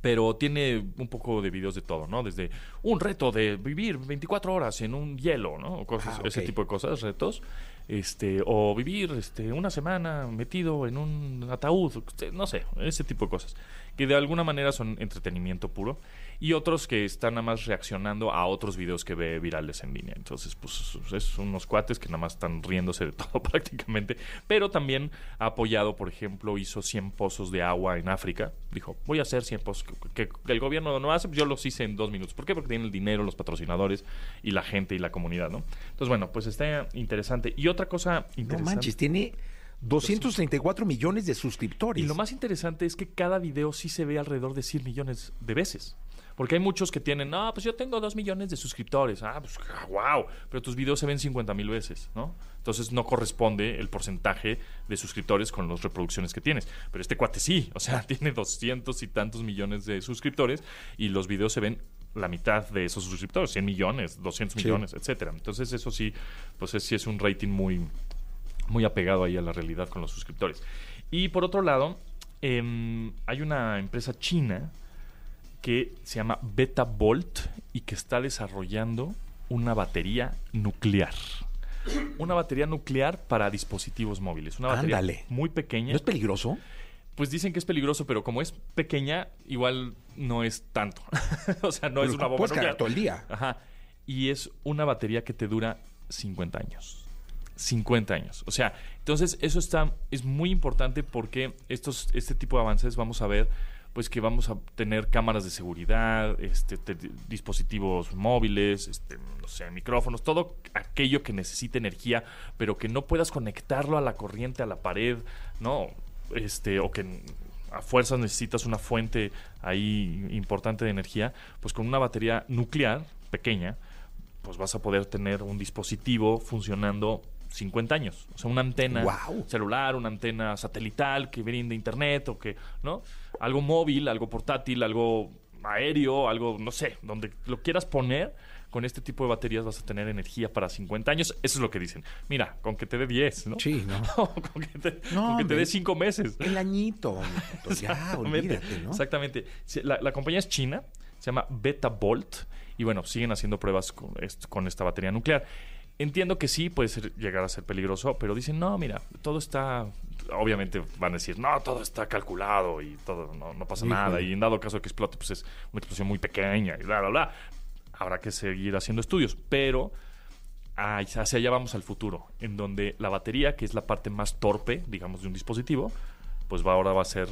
Pero tiene un poco de videos de todo, ¿no? Desde un reto de vivir 24 horas en un hielo, ¿no? O cosas, Ah, Ese tipo de cosas, retos. Este, o vivir este, una semana metido en un ataúd, no sé, ese tipo de cosas. Que de alguna manera son entretenimiento puro. Y otros que están nada más reaccionando a otros videos que ve virales en línea. Entonces, pues es unos cuates que nada más están riéndose de todo prácticamente. Pero también ha apoyado, por ejemplo, hizo 100 pozos de agua en África. Dijo, voy a hacer 100 pozos que, que el gobierno no hace, pues yo los hice en dos minutos. ¿Por qué? Porque tienen el dinero, los patrocinadores y la gente y la comunidad, ¿no? Entonces, bueno, pues está interesante. Y otra cosa No interesante. manches, tiene 234 millones de suscriptores. Y lo más interesante es que cada video sí se ve alrededor de 100 millones de veces. Porque hay muchos que tienen, no, pues yo tengo 2 millones de suscriptores. Ah, pues wow. Pero tus videos se ven 50 mil veces, ¿no? Entonces no corresponde el porcentaje de suscriptores con las reproducciones que tienes. Pero este cuate sí, o sea, tiene 200 y tantos millones de suscriptores y los videos se ven la mitad de esos suscriptores, 100 millones, 200 Sí. millones, etcétera. Entonces eso sí, pues es, sí es un rating muy, muy apegado ahí a la realidad con los suscriptores. Y por otro lado, em, hay una empresa china que se llama Betabolt y que está desarrollando una batería nuclear. Una batería nuclear para dispositivos móviles. Una batería Ándale. muy pequeña. ¿No es peligroso? Pues dicen que es peligroso, pero como es pequeña, igual no es tanto. o sea, no Pero es una bomba puedes nuclear. todo el día. Ajá. Y es una batería que te dura 50 años. 50 años. O sea, entonces eso está es muy importante porque estos este tipo de avances vamos a ver pues que vamos a tener cámaras de seguridad, este te- dispositivos móviles, este no sé, micrófonos, todo aquello que necesite energía, pero que no puedas conectarlo a la corriente, a la pared, no, este o que a fuerzas necesitas una fuente ahí importante de energía, pues con una batería nuclear pequeña, pues vas a poder tener un dispositivo funcionando 50 años. O sea, una antena celular, una antena satelital que brinde internet o que, ¿no? Algo móvil, algo portátil, algo aéreo, algo, no sé, donde lo quieras poner, con este tipo de baterías vas a tener energía para 50 años. Eso es lo que dicen. Mira, con que te dé 10, ¿no? Sí, ¿no? con que te, No, con que te hombre. dé 5 meses. El añito. ya, Exactamente, olvídate, ¿no? Exactamente. La, la compañía es china, se llama Betabolt, y bueno, siguen haciendo pruebas con esta batería nuclear. Entiendo que sí puede ser, llegar a ser peligroso, pero dicen, no, mira, todo está, obviamente van a decir, no, todo está calculado y todo, no, no pasa Híjole. nada, y en dado caso que explote, pues es una explosión muy pequeña y bla, bla, bla. Habrá que seguir haciendo estudios, pero ah, hacia allá vamos al futuro, en donde la batería, que es la parte más torpe, digamos, de un dispositivo, pues va, ahora va a ser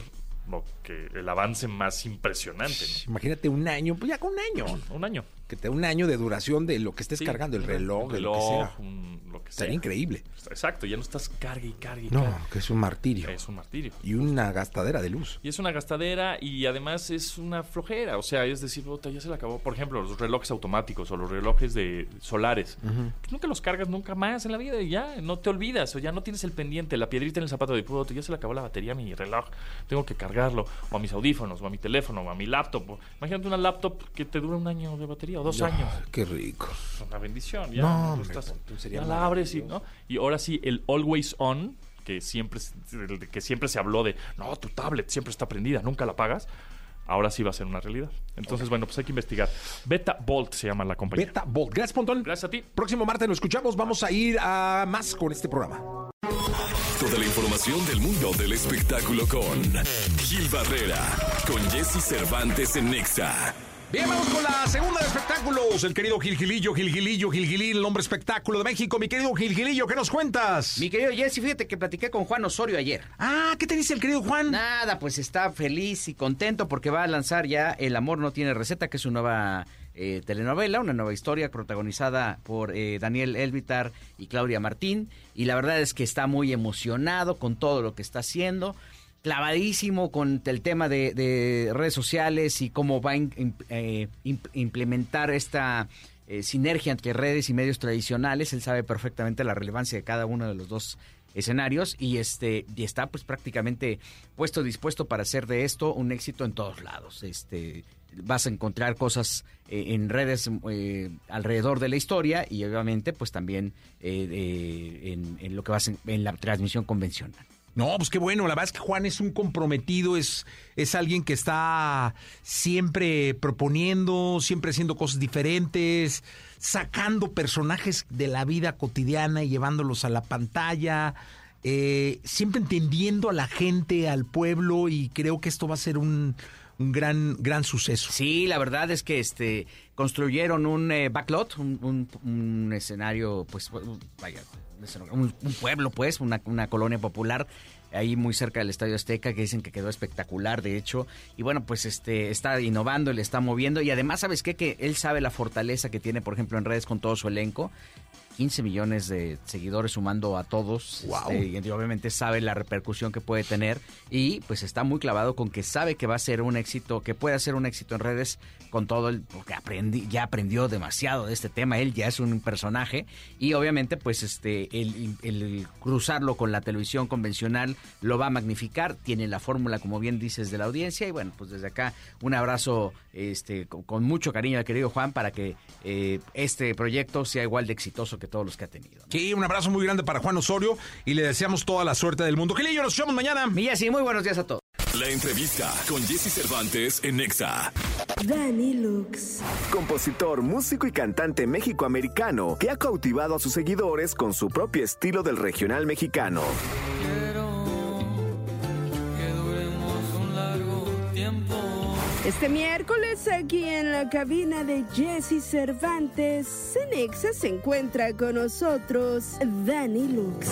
lo que el avance más impresionante. ¿no? Imagínate un año, pues ya con un año. Un año. Que te da un año de duración de lo que estés Sí, cargando, el reloj, de lo que reloj, sea. lo que sea. increíble. Exacto, ya no estás cargue y cargue y No, cargue. que es un martirio. Es un martirio. Y una gastadera de luz. Y es una gastadera y además es una flojera. O sea, es decir, ya se le acabó. Por ejemplo, los relojes automáticos o los relojes de solares. Pues nunca los cargas nunca más en la vida y ya no te olvidas. O ya no tienes el pendiente, la piedrita en el zapato de puta, ya se le acabó la batería a mi reloj. Tengo que cargarlo. O a mis audífonos, o a mi teléfono, o a mi laptop. Imagínate una laptop que te dura un año de batería o dos No, años. Qué rico. Es una bendición. Ya, No, no hombre, estás- sería ya la abres y. ¿no? y ahora sí, el always on, que siempre, se- que siempre se habló de, no, tu tablet siempre está prendida, nunca la apagas. Ahora sí va a ser una realidad. Entonces, bueno, pues hay que investigar. Beta Bolt se llama la compañía. Beta Bolt. Gracias, Pontón. Gracias a ti. Próximo martes lo escuchamos. Vamos a ir a más con este programa. de la información del mundo del espectáculo con Gil Barrera, con Jesse Cervantes en Nexa. Bien, vamos con la segunda de espectáculos. El querido Gil Gilillo, Gil Gilillo, Gil Gilín, el hombre espectáculo de México. Mi querido Gil Gilillo, ¿qué nos cuentas? Mi querido Jesse, fíjate que platiqué con Juan Osorio ayer. Ah, ¿qué te dice el querido Juan? Nada, pues está feliz y contento porque va a lanzar ya El amor no tiene receta, que es su nueva eh, telenovela, una nueva historia protagonizada por eh, Daniel Elvitar y Claudia Martín. Y la verdad es que está muy emocionado con todo lo que está haciendo clavadísimo con el tema de, de redes sociales y cómo va a eh, imp- implementar esta eh, sinergia entre redes y medios tradicionales. Él sabe perfectamente la relevancia de cada uno de los dos escenarios y este y está pues prácticamente puesto dispuesto para hacer de esto un éxito en todos lados. Este vas a encontrar cosas eh, en redes eh, alrededor de la historia y obviamente pues también eh, en, en lo que vas en la transmisión convencional. No, pues qué bueno. La verdad es que Juan es un comprometido, es, es alguien que está siempre proponiendo, siempre haciendo cosas diferentes, sacando personajes de la vida cotidiana y llevándolos a la pantalla, eh, siempre entendiendo a la gente, al pueblo, y creo que esto va a ser un, un gran, gran suceso. Sí, la verdad es que este construyeron un eh, backlot, un, un- un escenario, pues, vaya, un, pueblo, pues, una, una colonia popular ahí muy cerca del Estadio Azteca que dicen que quedó espectacular, de hecho, y bueno, pues este está innovando, le está moviendo y además, ¿sabes qué? Que él sabe la fortaleza que tiene, por ejemplo, en redes con todo su elenco. 15 millones de seguidores sumando a todos. Wow. este, y obviamente sabe la repercusión que puede tener y pues está muy clavado con que sabe que va a ser un éxito, que puede ser un éxito en redes con todo el, porque aprendí, ya aprendió demasiado de este tema, él ya es un personaje y obviamente pues este el, el cruzarlo con la televisión convencional lo va a magnificar, tiene la fórmula como bien dices de la audiencia y bueno pues desde acá un abrazo este con, con mucho cariño al querido Juan para que eh, este proyecto sea igual de exitoso que todos los que ha tenido. Sí, un abrazo muy grande para Juan Osorio y le deseamos toda la suerte del mundo. Gilillo, nos vemos mañana. Y así, muy buenos días a todos. La entrevista con Jesse Cervantes en Nexa. Dani Lux. Compositor, músico y cantante mexicoamericano que ha cautivado a sus seguidores con su propio estilo del regional mexicano. Este miércoles aquí en la cabina de Jesse Cervantes, Cenexa se encuentra con nosotros Dani Lux.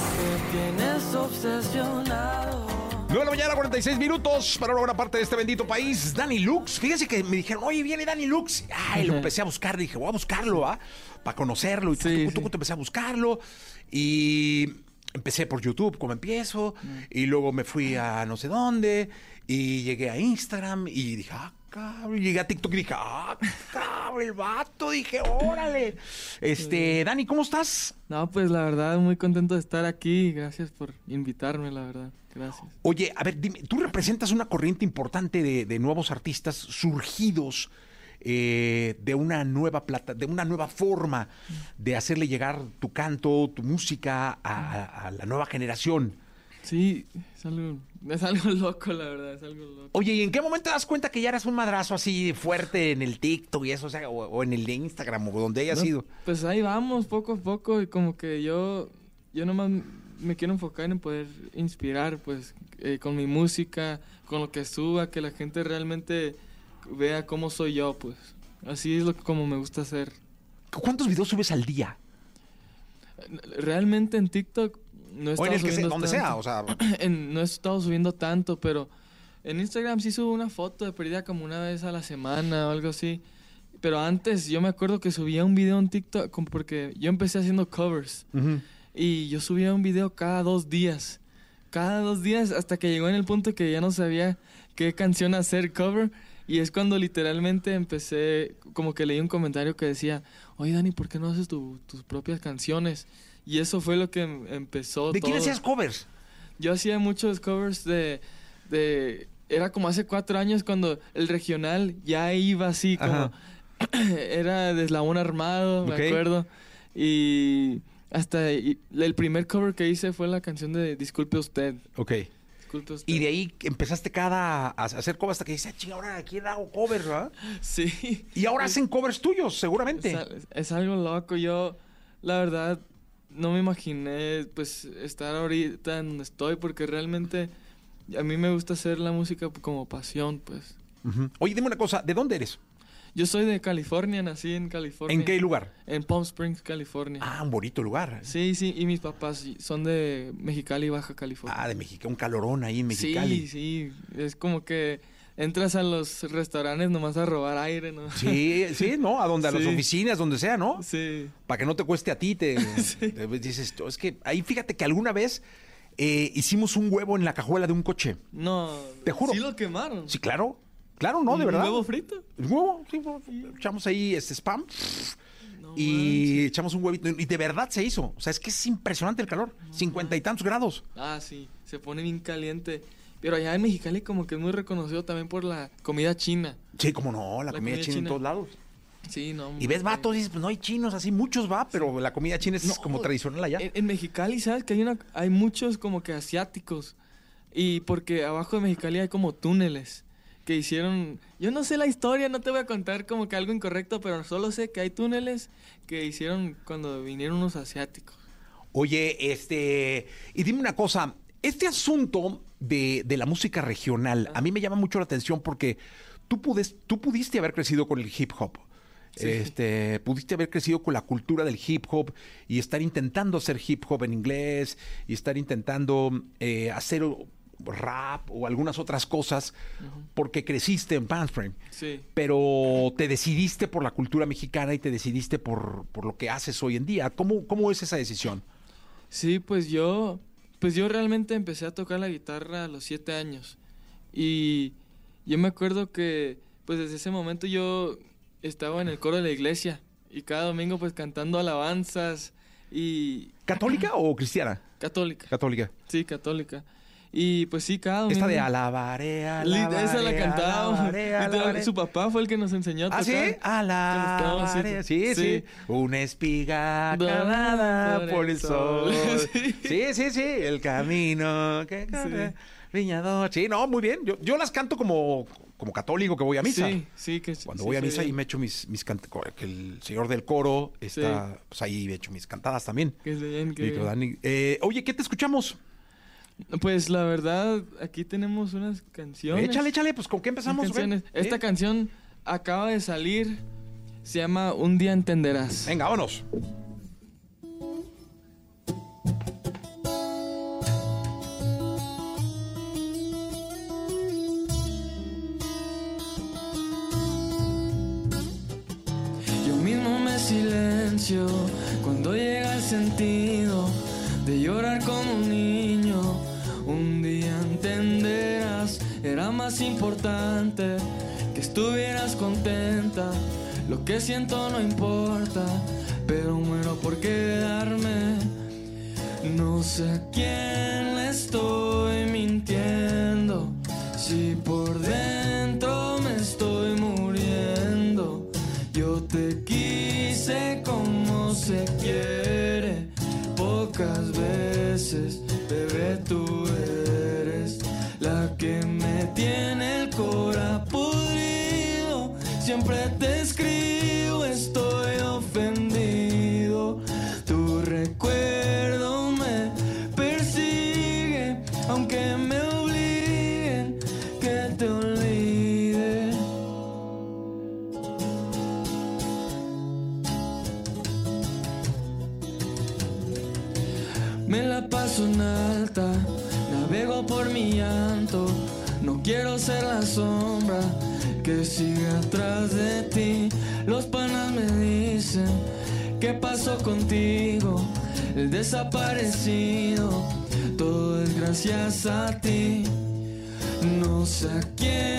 Tienes obsesionado. 9 de la mañana, 46 minutos para una buena parte de este bendito país. Dani Lux. Fíjense que me dijeron, oye, viene Dani Lux. Ay, lo empecé a buscar. Dije, voy a buscarlo, ¿ah? Para conocerlo. Y tucu, tucu, empecé a buscarlo. Y empecé por YouTube, como empiezo. Y luego me fui a no sé dónde. Y llegué a Instagram. Y dije, ah, cabrón. Llegué a TikTok y dije, ah, cabrón, el vato. Dije, órale. Este, Dani, ¿cómo estás? No, pues la verdad, muy contento de estar aquí. Gracias por invitarme, la verdad. Gracias. Oye, a ver, dime, tú representas una corriente importante de, de nuevos artistas surgidos eh, de una nueva plata, de una nueva forma de hacerle llegar tu canto, tu música a, a la nueva generación. Sí, es algo, es algo loco, la verdad, es algo loco. Oye, ¿y en qué momento te das cuenta que ya eras un madrazo así fuerte en el TikTok y eso, o, sea, o, o en el de Instagram o donde haya No, sido? Pues ahí vamos, poco a poco, y como que yo, yo nomás me quiero enfocar en poder inspirar, pues, eh, con mi música, con lo que suba, que la gente realmente vea cómo soy yo, pues. Así es lo que como me gusta hacer. ¿Cuántos videos subes al día? Realmente en TikTok no he O en estado el que sea- subiendo donde sea, tanto. o sea. En- no he estado subiendo tanto, pero en Instagram sí subo una foto de perdida como una vez a la semana o algo así. Pero antes yo me acuerdo que subía un video en TikTok porque yo empecé haciendo covers. Y yo subía un video cada dos días. Cada dos días hasta que llegó en el punto que ya no sabía qué canción hacer cover. Y es cuando literalmente empecé, como que leí un comentario que decía, oye Dani, ¿por qué no haces tu- tus propias canciones? Y eso fue lo que em- empezó ¿De quién hacías covers? Yo hacía muchos covers de, de... Era como hace cuatro años cuando el regional ya iba así como... era de eslabón armado, me acuerdo. Y hasta y- el primer cover que hice fue la canción de Disculpe usted. Ok. Disculpe usted. Y de ahí empezaste cada a hacer covers hasta que dices, chinga, ahora aquí hago covers, ¿verdad? Sí. Y ahora hacen covers tuyos, seguramente. Es algo loco. Yo, la verdad, no me imaginé pues estar ahorita en donde estoy porque realmente a mí me gusta hacer la música como pasión, pues. Oye, dime una cosa, ¿de dónde eres? Yo soy de California, nací en California. ¿En qué lugar? En Palm Springs, California. Ah, un bonito lugar. Sí, sí, y mis papás son de Mexicali, Baja California. Ah, de México, un calorón ahí en Mexicali. Sí, sí, es como que entras a los restaurantes nomás a robar aire, ¿no? Sí, sí, ¿no? A donde, a las Sí. oficinas, donde sea, ¿no? Sí. Para que no te cueste a ti, te, te dices, es que ahí fíjate que alguna vez eh, hicimos un huevo en la cajuela de un coche. No, Te juro. Sí lo quemaron. Sí, claro. Claro, no, de ¿Un verdad. huevo frito? El huevo, sí, huevo. echamos ahí este spam y echamos un huevito. Y de verdad se hizo. O sea, es que es impresionante el calor. Cincuenta y tantos grados. Ah, sí, se pone bien caliente. Pero allá en Mexicali como que es muy reconocido también por la comida china. Sí, como no, la, La comida, comida china, en todos lados. Sí, no. Y ves vatos y dices, pues no hay chinos, así muchos va, pero la comida china es como tradicional allá. En, en Mexicali, ¿sabes? Que hay, una, hay muchos como que asiáticos. Y porque abajo de Mexicali hay como túneles que hicieron... Yo no sé la historia, no te voy a contar como que algo incorrecto, pero solo sé que hay túneles que hicieron cuando vinieron unos asiáticos. Oye, este, y dime una cosa, este asunto de, de la música regional, a mí me llama mucho la atención porque tú, pudes, tú pudiste haber crecido con el hip hop. Sí. Este, pudiste haber crecido con la cultura del hip hop y estar intentando hacer hip hop en inglés y estar intentando eh, hacer rap o algunas otras cosas porque creciste en Panframe. Sí. Pero te decidiste por la cultura mexicana y te decidiste por, por lo que haces hoy en día. ¿Cómo, cómo es esa decisión? Sí, pues yo, pues yo realmente empecé a tocar la guitarra a los siete años. Y yo me acuerdo que, pues desde ese momento yo estaba en el coro de la iglesia y cada domingo pues cantando alabanzas y... ¿Católica o cristiana? Católica. Católica. Sí, católica. Y pues sí, cada domingo... Esta de alabaré, alabaré, Esa la cantaba. Literal. Su papá fue el que nos enseñó a ¿Ah, tocar. sí? Alabaré. Sí, sí. Una espiga clavada por el sol. Sí, sí, sí. El camino que viñador. Sí, no, muy bien. Yo, yo las canto como, como católico que voy a misa. Sí, sí, que Cuando sí, voy a sí, misa y me echo mis, mis cant- que el señor del coro está, Sí. pues ahí he hecho mis cantadas también. Que bien, que. Eh, oye, ¿qué te escuchamos? Pues la verdad, aquí tenemos unas canciones. Échale, échale, pues ¿con qué empezamos? Ven. Esta canción acaba de salir. Se llama Un día entenderás. Venga, vámonos. Yo mismo me silencio cuando llega el sentido de llorar como un niño. Más importante que estuvieras contenta. Lo que siento no importa, pero muero por quedarme. No sé a quién le estoy mintiendo, si por dentro me estoy muriendo. Yo te quise como se quiere, pocas veces, bebé, tú aunque me obliguen que te olvide. Me la paso en alta, navego por mi llanto. No quiero ser la sombra que sigue atrás de ti. Los panas me dicen, ¿qué pasó contigo? El desaparecido, todo es gracias a ti. No sé a quién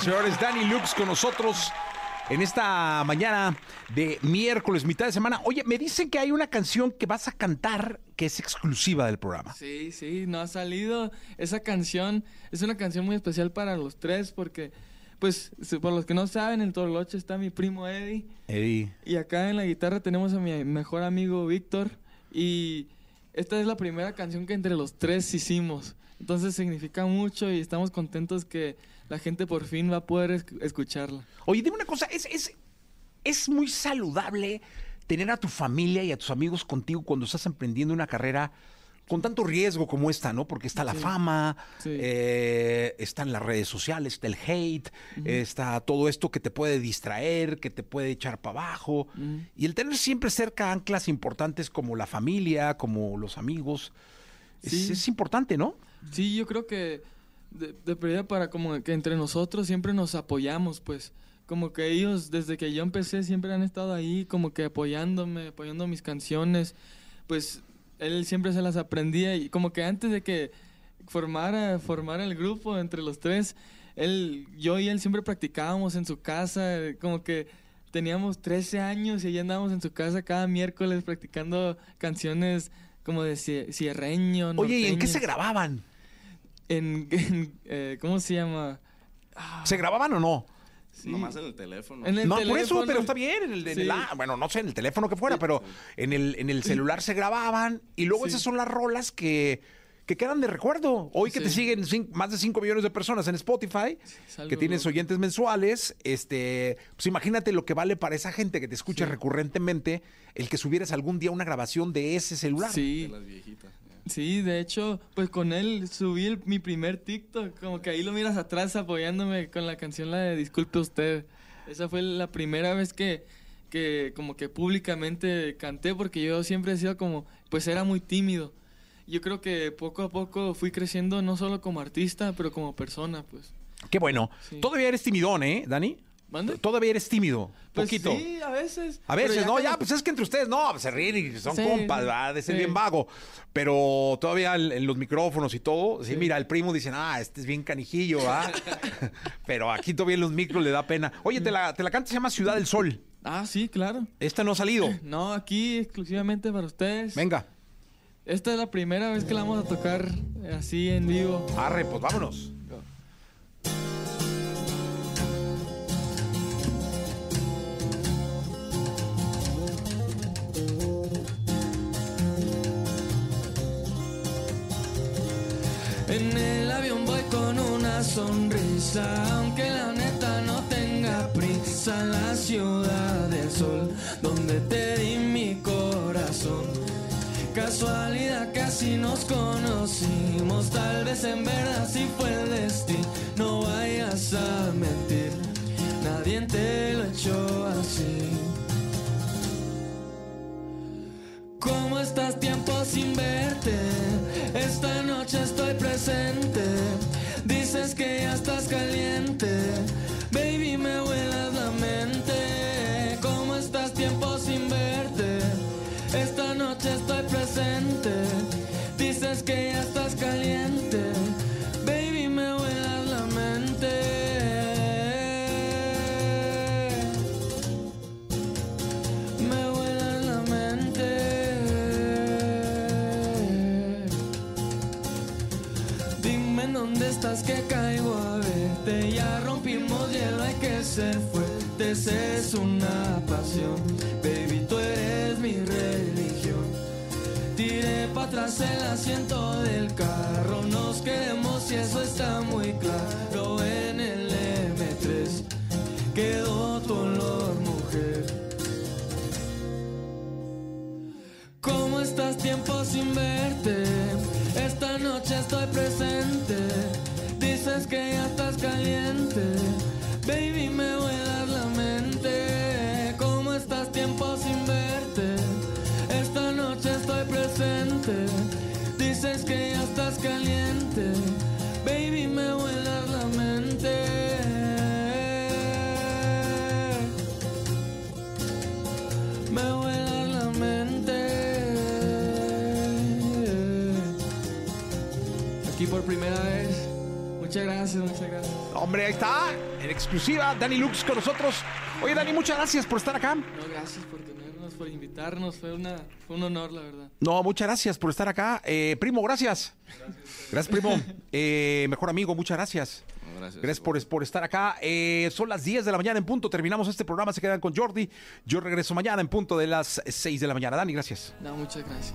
señoras y señores. Dani Lux con nosotros en esta mañana de miércoles, mitad de semana. Oye, me dicen que hay una canción que vas a cantar que es exclusiva del programa. Sí, sí, no ha salido. Esa canción es una canción muy especial para los tres porque, pues, por los que no saben, en Torloche está mi primo Eddie. Eddie. Y acá en la guitarra tenemos a mi mejor amigo Víctor. Y esta es la primera canción que entre los tres hicimos. Entonces significa mucho y estamos contentos que la gente por fin va a poder esc- escucharla. Oye, dime una cosa, es, es, es muy saludable tener a tu familia y a tus amigos contigo cuando estás emprendiendo una carrera con tanto riesgo como esta, ¿no? Porque está la Sí. fama, Sí. eh, están las redes sociales, está el hate, está todo esto que te puede distraer, que te puede echar para abajo. Y el tener siempre cerca anclas importantes como la familia, como los amigos, es importante, ¿no? Sí, yo creo que de, de pérdida para como que entre nosotros siempre nos apoyamos, pues. Como que ellos, desde que yo empecé, siempre han estado ahí, como que apoyándome, apoyando mis canciones. Pues él siempre se las aprendía y como que antes de que formara, formara el grupo entre los tres, él, yo y él siempre practicábamos en su casa, como que teníamos 13 años y ya andábamos en su casa cada miércoles practicando canciones como de cie- cierreño. Oye, ¿y en qué se grababan? En, en, eh, ¿cómo se llama? ¿Se grababan o no? Nomás en el teléfono. En el no, por eso, pero está bien. En el, en Sí. el- ah, bueno, no sé, en el teléfono que fuera, pero en el, en el celular se grababan y luego Sí. esas son las rolas que, que quedan de recuerdo. Hoy que te Sí. siguen más de 5 millones de personas en Spotify, que tienes loco. oyentes mensuales, este, pues imagínate lo que vale para esa gente que te escucha recurrentemente el que subieras algún día una grabación de ese celular. Sí. Sí, de hecho, pues con él subí el- mi primer TikTok, como que ahí lo miras atrás apoyándome con la canción la de Disculpe usted. Esa fue la primera vez que, que como que públicamente canté porque yo siempre he sido como, pues era muy tímido. Yo creo que poco a poco fui creciendo no solo como artista, pero como persona, pues. Qué bueno. Sí. Todavía eres timidón, ¿eh, Dani? ¿Mande? Todavía eres tímido. Pues poquito. sí, a veces. A veces, no, ya, pues es que entre ustedes, no, se ríen y son Sí, compas, ¿verdad? De ser sí. bien vago. Pero todavía en, los micrófonos y todo, sí, mira, el primo dice, ah, este es bien canijillo, ¿ah? Pero aquí todavía en los micros le da pena. Oye, te la, te la canta, se llama Ciudad del Sol. Ah, sí, claro. Esta no ha salido. No, aquí exclusivamente para ustedes. Venga. Esta es la primera vez que la vamos a tocar eh, así en vivo. Arre, pues vámonos. En el avión voy con una sonrisa, aunque la neta no tenga prisa. La ciudad del sol, donde te di mi corazón. Casualidad que así nos conocimos, tal vez en verdad sí fue el destino. No vayas a mentir, nadie te lo echó así. ¿Cómo estás tiempo sin verte? Esta noche estoy presente. Dices que ya estás caliente. Baby, me vuelas la mente. ¿Cómo estás tiempo sin verte? Esta noche estoy presente. Dices que ya fuertes. Es una pasión. Baby, tú eres mi religión. Tiré para atrás el asiento del carro. Nos queremos y eso está muy claro. En el M3 quedó tu olor, mujer. ¿Cómo estás tiempo sin verte? Esta noche estoy presente. Dices que ya estás caliente. Por primera vez. Muchas gracias, muchas gracias. Hombre, ahí está, en exclusiva, Dani Lux con nosotros. Oye, Dani, muchas gracias por estar acá. No, gracias por tenernos, por invitarnos. Fue, una, fue un honor, la verdad. No, muchas gracias por estar acá. Eh, primo, gracias. Gracias, primo. Eh, mejor amigo, muchas gracias. gracias. Gracias por, por estar acá. Eh, son las 10 de la mañana en punto. Terminamos este programa. Se quedan con Jordi. Yo regreso mañana en punto de las 6 de la mañana. Dani, gracias. No, muchas gracias.